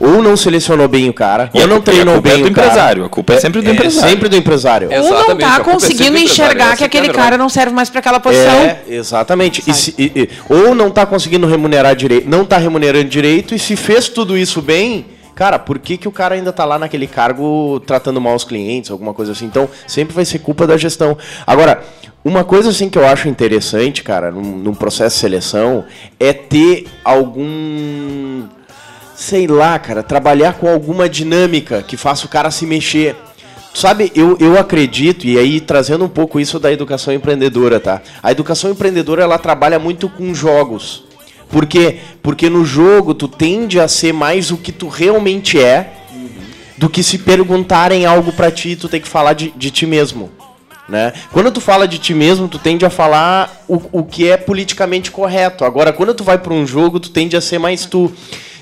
Speaker 3: ou não selecionou bem o cara, e ou não treinou bem é
Speaker 4: do o
Speaker 3: cara.
Speaker 4: empresário. A culpa é sempre do é, empresário.
Speaker 3: Sempre do empresário.
Speaker 2: Ou não está é conseguindo enxergar que aquele cara não serve mais para aquela posição. É,
Speaker 3: exatamente. E se, e, e, ou não está conseguindo remunerar direito, não está remunerando direito e se fez tudo isso bem, cara, por que, que o cara ainda tá lá naquele cargo tratando mal os clientes, alguma coisa assim? Então, sempre vai ser culpa da gestão. Agora, uma coisa assim que eu acho interessante, cara, num, num processo de seleção, é ter algum. Sei lá, cara, trabalhar com alguma dinâmica que faça o cara se mexer. Sabe, eu, eu acredito, e aí trazendo um pouco isso da educação empreendedora, tá? A educação empreendedora ela trabalha muito com jogos. Por quê? Porque no jogo tu tende a ser mais o que tu realmente é do que se perguntarem algo para ti, tu tem que falar de, de ti mesmo. Né? Quando tu fala de ti mesmo, tu tende a falar o, o que é politicamente correto. Agora, quando tu vai para um jogo, tu tende a ser mais tu.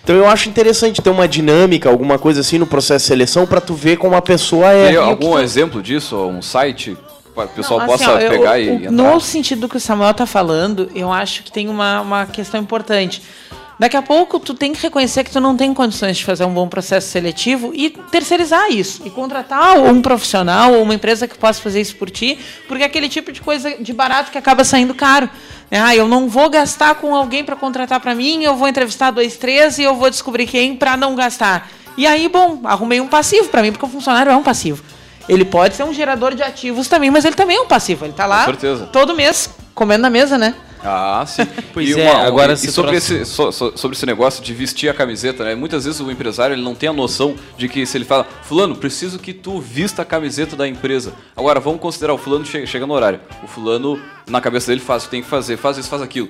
Speaker 3: Então eu acho interessante ter uma dinâmica, alguma coisa assim no processo de seleção para tu ver como a pessoa é.
Speaker 1: Tem algum exemplo disso? Um site o pessoal não, assim, possa ó, pegar eu, e.
Speaker 2: entrar? No sentido do que o Samuel está falando, eu acho que tem uma, uma questão importante. Daqui a pouco tu tem que reconhecer que tu não tem condições de fazer um bom processo seletivo e terceirizar isso e contratar um profissional ou uma empresa que possa fazer isso por ti, porque é aquele tipo de coisa de barato que acaba saindo caro. Né? Ah, eu não vou gastar com alguém para contratar para mim, eu vou entrevistar dois, três e eu vou descobrir quem para não gastar. E aí, bom, arrumei um passivo para mim, porque o funcionário é um passivo. Ele pode ser um gerador de ativos também, mas ele também é um passivo. Ele está lá todo mês comendo na mesa, né?
Speaker 1: Ah, sim.
Speaker 4: pois e é, uma, agora e
Speaker 1: sobre, esse, so, so, sobre esse negócio de vestir a camiseta, né? Muitas vezes o empresário ele não tem a noção de que se ele fala, fulano, preciso que tu vista a camiseta da empresa. Agora, vamos considerar o fulano chega, chega no horário. O fulano, na cabeça dele, faz o que tem que fazer, faz isso, faz aquilo.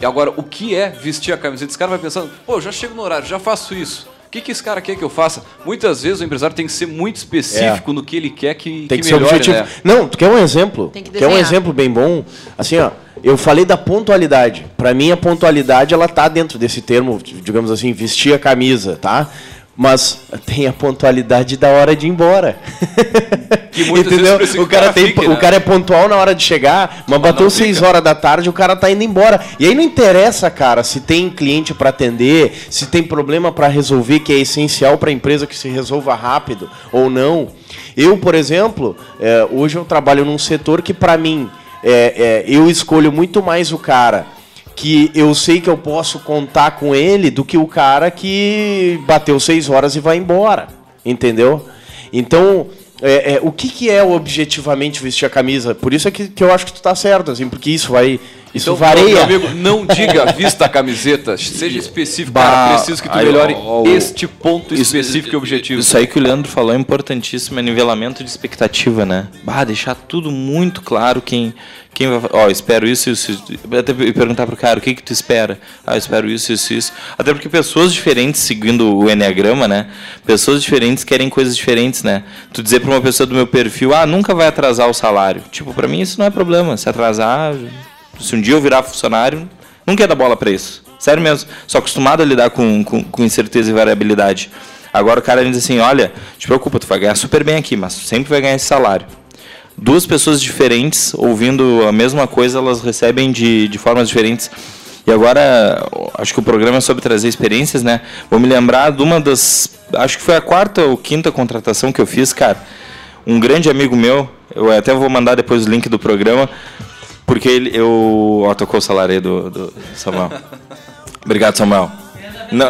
Speaker 1: E agora, o que é vestir a camiseta? Esse cara vai pensando, pô, já chego no horário, já faço isso. O que, que esse cara quer que eu faça? Muitas vezes o empresário tem que ser muito específico é. no que ele quer que,
Speaker 3: tem que,
Speaker 1: que melhore, ser objetivo.
Speaker 3: Né? Não, tu quer um exemplo? Tem que quer um exemplo bem bom? Assim, ó, eu falei da pontualidade. Para mim, a pontualidade ela tá dentro desse termo, digamos assim, vestir a camisa, tá? Mas tem a pontualidade da hora de ir embora. Que Entendeu? O cara, tem, fique, o né? cara é pontual na hora de chegar, mas, mas bateu 6 horas da tarde, o cara tá indo embora. E aí não interessa, cara, se tem cliente para atender, se tem problema para resolver que é essencial para a empresa que se resolva rápido ou não. Eu, por exemplo, é, hoje eu trabalho num setor que para mim é, é, eu escolho muito mais o cara que eu sei que eu posso contar com ele do que o cara que bateu seis horas e vai embora. Entendeu? Então, é, é, o que, que é objetivamente vestir a camisa? Por isso é que, que eu acho que tu tá certo, assim, porque isso vai. Isso então, varia. Amigo,
Speaker 1: não diga vista a camiseta, seja específico. Bah, cara, preciso que tu aí, melhore ó, ó, este ponto isso, específico e objetivo.
Speaker 4: Isso aí que o Leandro falou é importantíssimo, é nivelamento de expectativa, né? Bah, deixar tudo muito claro quem, quem vai, ó, espero isso, isso, isso. Até perguntar pro cara, o que que tu espera? Ah, eu espero isso, isso, isso. Até porque pessoas diferentes, seguindo o Enneagrama, né? Pessoas diferentes querem coisas diferentes, né? Tu dizer pra uma pessoa do meu perfil, ah, nunca vai atrasar o salário. Tipo, para mim isso não é problema. Se atrasar, se um dia eu virar funcionário, não quer dar bola para isso. Sério mesmo. Sou acostumado a lidar com, com, com incerteza e variabilidade. Agora o cara diz assim, olha, te preocupa, tu vai ganhar super bem aqui, mas sempre vai ganhar esse salário duas pessoas diferentes ouvindo a mesma coisa, elas recebem de, de formas diferentes. E agora, acho que o programa é sobre trazer experiências, né? Vou me lembrar de uma das. Acho que foi a quarta ou quinta contratação que eu fiz, cara. Um grande amigo meu, eu até vou mandar depois o link do programa, porque ele. Eu. Ó, tocou o salário do, do Samuel. Obrigado, Samuel. Não,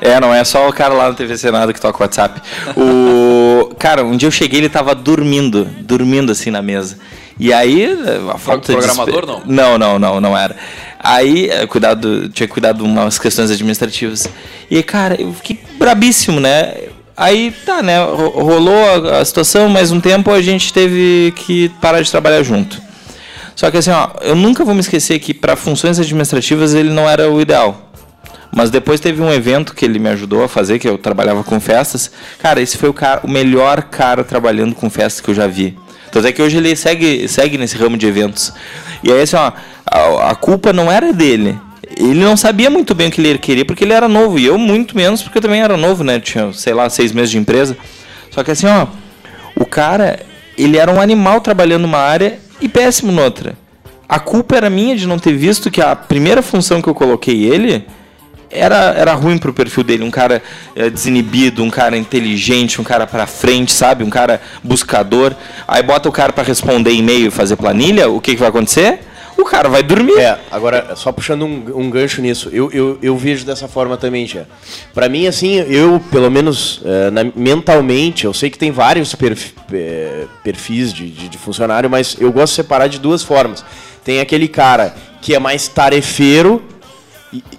Speaker 4: é, não é só o cara lá no TV Senado que toca o WhatsApp. O cara, um dia eu cheguei, ele tava dormindo, dormindo assim na mesa. E aí, a falta
Speaker 1: de programador não?
Speaker 4: Não, não, não, não era. Aí, eh, cuidado, tinha cuidado de umas questões administrativas. E cara, eu fiquei brabíssimo, né? Aí tá, né? Rolou a, situação, mais um tempo a gente teve que parar de trabalhar junto. Só que assim, ó, eu nunca vou me esquecer que para funções administrativas ele não era o ideal. Mas depois teve um evento que ele me ajudou a fazer, que eu trabalhava com festas. Cara, esse foi o, cara, o melhor cara trabalhando com festas que eu já vi. Então é que hoje ele segue, segue nesse ramo de eventos. E aí, assim, ó, a, a culpa não era dele. Ele não sabia muito bem o que ele queria porque ele era novo. E eu muito menos porque eu também era novo, né? Tinha, sei lá, seis meses de empresa. Só que assim, ó, o cara, ele era um animal trabalhando numa área e péssimo noutra. A culpa era minha de não ter visto que a primeira função que eu coloquei ele era, era ruim pro perfil dele, um cara é, desinibido, um cara inteligente, um cara para frente, sabe? Um cara buscador. Aí bota o cara para responder e-mail e fazer planilha, o que, que vai acontecer? O cara vai dormir.
Speaker 3: É, agora, só puxando um, um gancho nisso, eu, eu, eu, vejo dessa forma também, Tia. Pra mim, assim, eu, pelo menos é, na, mentalmente, eu sei que tem vários perf, é, perfis de, de, de funcionário, mas eu gosto de separar de duas formas. Tem aquele cara que é mais tarefeiro,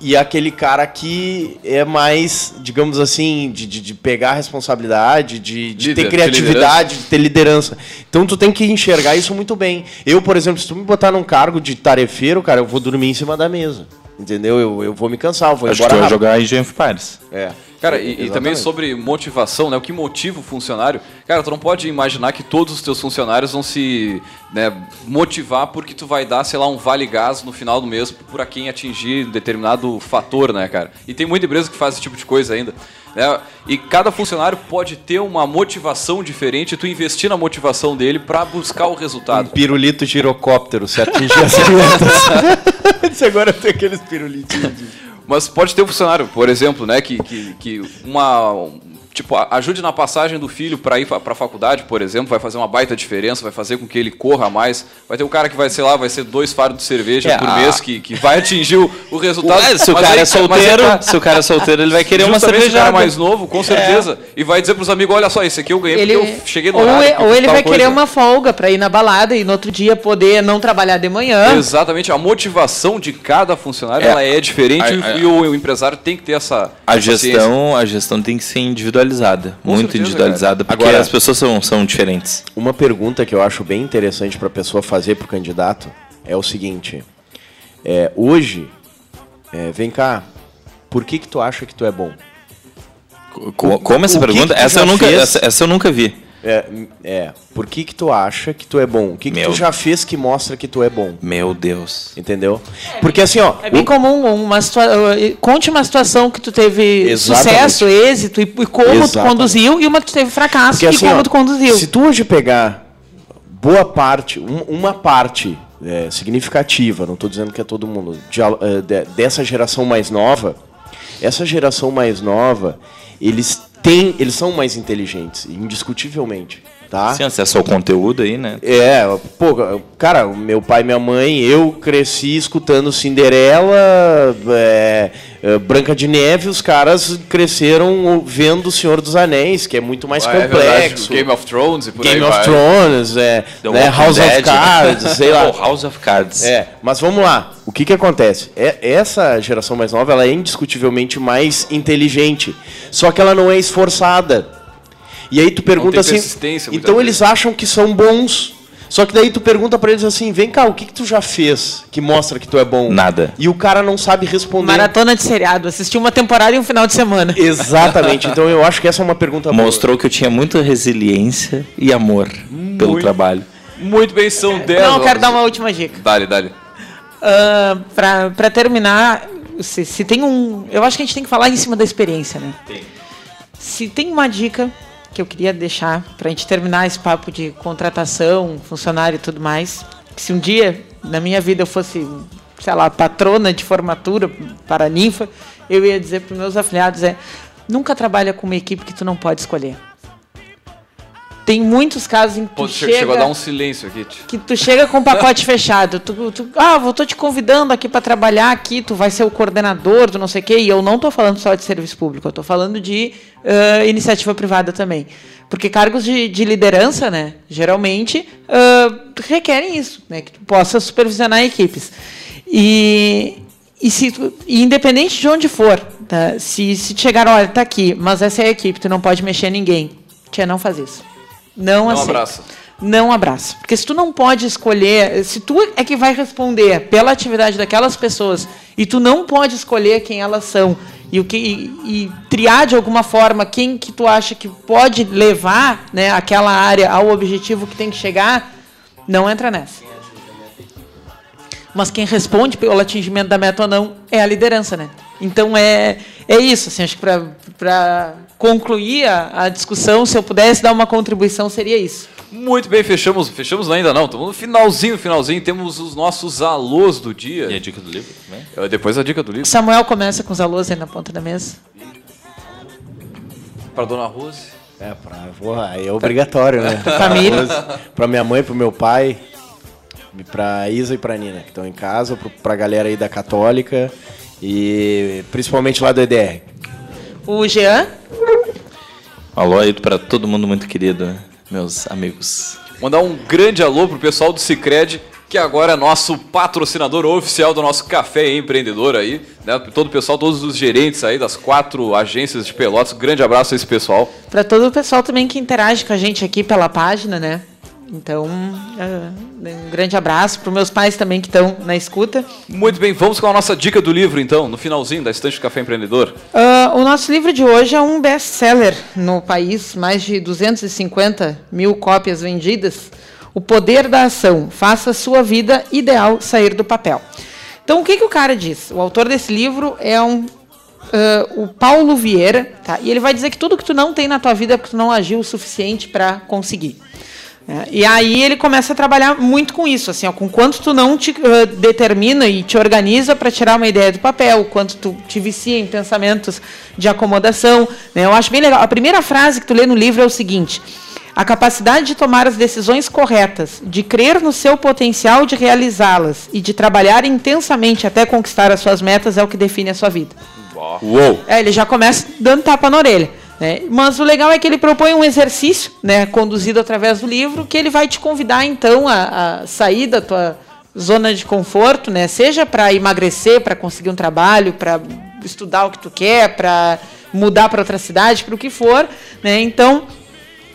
Speaker 3: e, e, aquele cara que é mais, digamos assim, de, de, de pegar a responsabilidade, de, de Líder, ter criatividade, de ter liderança. Então tu tem que enxergar isso muito bem. Eu, por exemplo, se tu me botar num cargo de tarefeiro, cara, eu vou dormir em cima da mesa. Entendeu? Eu, eu vou me cansar, eu vou
Speaker 4: Acho embora. Que tu vai jogar em of Empires.
Speaker 1: É. Cara, e, e, também sobre motivação, né? O que motiva o funcionário? Cara, tu não pode imaginar que todos os teus funcionários vão se né, motivar porque tu vai dar, sei lá, um vale gás no final do mês por a quem atingir determinado fator, né, cara? E tem muita empresa que faz esse tipo de coisa ainda. Né? E cada funcionário pode ter uma motivação diferente tu investir na motivação dele para buscar o resultado. Um
Speaker 3: pirulito girocóptero, se atingir as metas. agora tem aqueles pirulitinhos.
Speaker 1: Mas pode ter um funcionário, por exemplo, né, que, que, que uma, tipo, ajude na passagem do filho para ir para a faculdade, por exemplo, vai fazer uma baita diferença, vai fazer com que ele corra mais. Vai ter um cara que vai, sei lá, vai ser dois fardos de cerveja é, por a... mês que, que vai atingir o, o resultado.
Speaker 4: Ué, se o cara aí, é solteiro, tá... se o cara é solteiro, ele vai querer uma cerveja.
Speaker 1: cara mais novo, com certeza, é. e vai dizer para os amigos, olha só, esse aqui eu ganhei ele... porque eu cheguei no
Speaker 2: ou,
Speaker 1: horário,
Speaker 2: ou ele vai coisa. querer uma folga para ir na balada e no outro dia poder não trabalhar de manhã.
Speaker 1: Exatamente, a motivação de cada funcionário é. ela é diferente a, a, e o, o, empresário tem que ter essa
Speaker 4: a gestão, a gestão tem que ser individualizada, com muito muito individualizada, porque Agora, as pessoas são, são diferentes.
Speaker 3: Uma pergunta que eu acho bem interessante para a pessoa fazer para o candidato é o seguinte: é, hoje, é, vem cá, por que que tu acha que tu é bom?
Speaker 4: Como, como essa pergunta? Que que essa, eu nunca, essa, essa, eu nunca vi.
Speaker 3: É, é, por que que tu acha que tu é bom? O que que
Speaker 4: Meu.
Speaker 3: tu já fez que mostra que tu é bom?
Speaker 4: Meu Deus.
Speaker 3: Entendeu? Porque assim, ó...
Speaker 2: É bem
Speaker 3: o-
Speaker 2: comum uma situa conte uma situação que tu teve
Speaker 3: Exatamente.
Speaker 2: sucesso, êxito e, e como tu
Speaker 3: Exatamente.
Speaker 2: conduziu e uma que tu teve fracasso
Speaker 3: Porque
Speaker 2: e
Speaker 3: assim,
Speaker 2: como
Speaker 3: ó,
Speaker 2: tu conduziu.
Speaker 3: se tu hoje pegar boa parte, um- uma parte é, significativa, não estou dizendo que é todo mundo, de al- é, de- dessa geração mais nova, essa geração mais nova, eles eles são mais inteligentes, indiscutivelmente, tá?
Speaker 4: Sim, acesso ao conteúdo aí, né?
Speaker 3: É, pô, cara, meu pai e minha mãe, eu cresci escutando Cinderela, é, é, Branca de Neve, os caras cresceram vendo O Senhor dos Anéis, que é muito mais
Speaker 1: é
Speaker 3: complexo.
Speaker 1: Game of Thrones e por
Speaker 3: Game
Speaker 1: aí
Speaker 3: of
Speaker 1: vai.
Speaker 3: Thrones, é, né, House of
Speaker 4: Dead.
Speaker 3: Cards, sei lá.
Speaker 4: Pô, House of Cards.
Speaker 3: É, mas vamos lá. O que que acontece? É- essa geração mais nova, ela é indiscutivelmente mais inteligente. Só que ela não é esforçada. E aí tu pergunta assim, então eles acham que são bons. Só que daí tu pergunta pra eles assim, vem cá, o que que tu já fez que mostra que tu é bom?
Speaker 4: Nada.
Speaker 3: E o cara não sabe responder.
Speaker 2: Maratona de seriado, assisti uma temporada e um final de semana.
Speaker 3: Exatamente. Então eu acho que essa é uma pergunta boa.
Speaker 4: Mostrou que eu tinha muita resiliência e amor pelo
Speaker 1: Muito.
Speaker 4: trabalho.
Speaker 1: Muito bem, são 10
Speaker 2: Não, eu quero dar uma última dica.
Speaker 1: Dale, dale.
Speaker 2: Ah, pra, pra terminar, se, se tem um. Eu acho que a gente tem que falar em cima da experiência, né?
Speaker 4: Tem.
Speaker 2: Se tem uma dica que eu queria deixar pra gente terminar esse papo de contratação, funcionário e tudo mais, que se um dia na minha vida eu fosse, sei lá, patrona de formatura para a ninfa, eu ia dizer para meus afiliados é nunca trabalha com uma equipe que tu não pode escolher. Tem muitos casos em que tu
Speaker 1: Pô, che-
Speaker 2: chega
Speaker 1: chegou a dar um silêncio aqui.
Speaker 2: que tu chega com um pacote fechado. Tu, tu- ah, vou tô te convidando aqui para trabalhar aqui, tu vai ser o coordenador do não sei o quê. E eu não tô falando só de serviço público, eu tô falando de ah, iniciativa privada também. Porque cargos de, de liderança, né, geralmente ah, requerem isso, né, que tu possa supervisionar equipes. E, e, se, tu- e independente de onde for, tá, se, se chegar, olha, tá aqui, mas essa é a equipe, tu não pode mexer em ninguém. Tia, não faz isso. Não,
Speaker 1: Não
Speaker 2: aceita
Speaker 1: abraça.
Speaker 2: não abraça. Porque se tu não pode escolher, se tu é que vai responder pela atividade daquelas pessoas e tu não pode escolher quem elas são e o que e, e triar de alguma forma quem que tu acha que pode levar, né, aquela área ao objetivo que tem que chegar, não entra nessa. Mas quem responde pelo atingimento da meta ou não é a liderança, né? Então é, é isso, assim, acho que para concluir a, a discussão, se eu pudesse dar uma contribuição, seria isso.
Speaker 1: Muito bem, fechamos. Fechamos ainda não, estamos no finalzinho, finalzinho. Temos os nossos alôs do dia.
Speaker 4: E a dica do livro também?
Speaker 1: É, Depois a dica do livro.
Speaker 2: Samuel começa com os alôs aí na ponta da mesa.
Speaker 1: Para dona Rose.
Speaker 3: É, pra, porra, aí é obrigatório, né?
Speaker 2: Família.
Speaker 3: Pra minha mãe, pro meu pai, pra Isa e pra Nina, que estão em casa, pro, pra galera aí da Católica e principalmente lá do EDR.
Speaker 2: O Jean,
Speaker 4: Alô aí pra todo mundo muito querido, meus amigos.
Speaker 1: Mandar um grande alô pro pessoal do Cicred, que agora é nosso patrocinador oficial do nosso Café Empreendedor aí. Né? Todo o pessoal, todos os gerentes aí das quatro agências de Pelotas. Grande abraço a esse pessoal.
Speaker 2: para todo o pessoal também que interage com a gente aqui pela página, né? Então, é, um grande abraço para meus pais também que estão na escuta.
Speaker 1: Muito bem, vamos com a nossa dica do livro então, no finalzinho da estante do Café Empreendedor.
Speaker 2: Ah, o nosso livro de hoje é um best-seller no país, mais de 250 mil cópias vendidas. O Poder da Ação, faça a sua vida ideal sair do papel. Então, o que, que o cara diz? O autor desse livro é um, ah, o Paulo Vieira, tá? e ele vai dizer que tudo que tu não tem na tua vida é porque tu não agiu o suficiente para conseguir. É, e aí ele começa a trabalhar muito com isso, assim, ó, com quanto tu não te uh, determina e te organiza para tirar uma ideia do papel, quanto tu te vicia em pensamentos de acomodação. né? Eu acho bem legal. A primeira frase que tu lê no livro é o seguinte: a capacidade de tomar as decisões corretas, de crer no seu potencial de realizá-las e de trabalhar intensamente até conquistar as suas metas é o que define a sua vida.
Speaker 4: Uou!
Speaker 2: É, ele já começa dando tapa na orelha. Né? Mas o legal é que ele propõe um exercício, né, conduzido através do livro, que ele vai te convidar então a, a sair da tua zona de conforto, né, seja para emagrecer, para conseguir um trabalho, para estudar o que tu quer, para mudar para outra cidade, para o que for. Né? Então,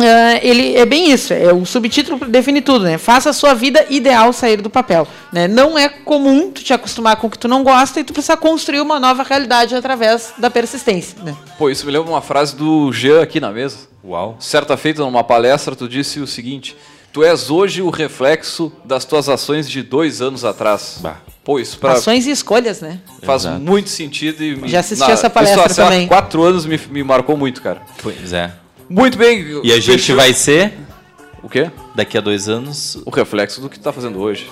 Speaker 2: Uh, ele é bem isso, é o subtítulo define tudo, né? Faça a sua vida ideal sair do papel, né? Não é comum tu te acostumar com o que tu não gosta e tu precisa construir uma nova realidade através da persistência, né?
Speaker 1: Pô, isso me lembra uma frase do Jean aqui na mesa.
Speaker 4: Uau.
Speaker 1: Certa feita numa palestra, tu disse o seguinte: Tu és hoje o reflexo das tuas ações de dois anos atrás.
Speaker 4: Bah.
Speaker 1: Pô, isso pra...
Speaker 2: Ações e escolhas, né?
Speaker 1: Faz Exato. muito sentido e...
Speaker 2: Já assisti na... essa palestra isso, também.
Speaker 1: Há quatro anos me, me marcou muito, cara.
Speaker 4: Pois é.
Speaker 1: Muito bem.
Speaker 4: E a gente fechou. vai ser.
Speaker 1: O quê?
Speaker 4: Daqui a dois anos.
Speaker 1: O reflexo do que está fazendo hoje.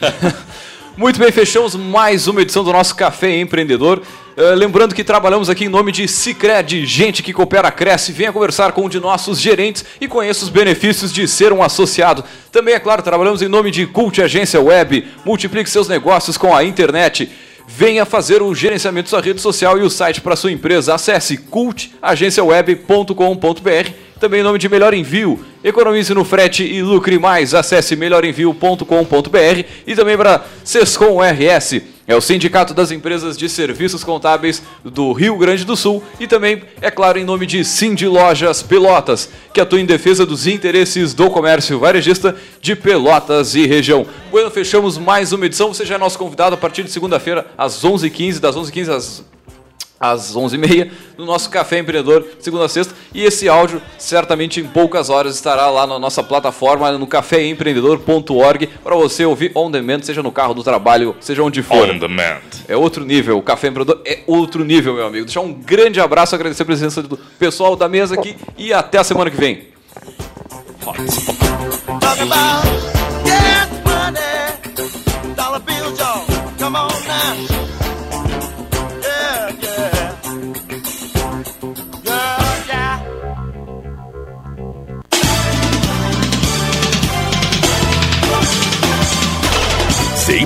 Speaker 1: Muito bem, fechamos mais uma edição do nosso Café Empreendedor. Uh, lembrando que trabalhamos aqui em nome de Cicred, gente que coopera, cresce. Venha conversar com um de nossos gerentes e conheça os benefícios de ser um associado. Também, é claro, trabalhamos em nome de Cult Agência Web. Multiplique seus negócios com a internet. Venha fazer o gerenciamento da sua rede social e o site para sua empresa. Acesse cultagenciaweb.com.br. Também em nome de Melhor Envio. Economize no frete e lucre mais. Acesse melhorenvio.com.br e também para Sescom RS é o Sindicato das Empresas de Serviços Contábeis do Rio Grande do Sul e também, é claro, em nome de Cindy Lojas Pelotas, que atua em defesa dos interesses do comércio varejista de Pelotas e região. Bueno, fechamos mais uma edição. Você já é nosso convidado a partir de segunda-feira, às 11h15, das 11h15 às às 11h30 no nosso Café Empreendedor, segunda a sexta. E esse áudio, certamente em poucas horas, estará lá na nossa plataforma, no caféempreendedor.org, para você ouvir on demand, seja no carro do trabalho, seja onde for.
Speaker 4: On demand.
Speaker 1: É outro nível, o Café Empreendedor é outro nível, meu amigo. Deixar um grande abraço, agradecer a presença do pessoal da mesa aqui e até a semana que vem. Come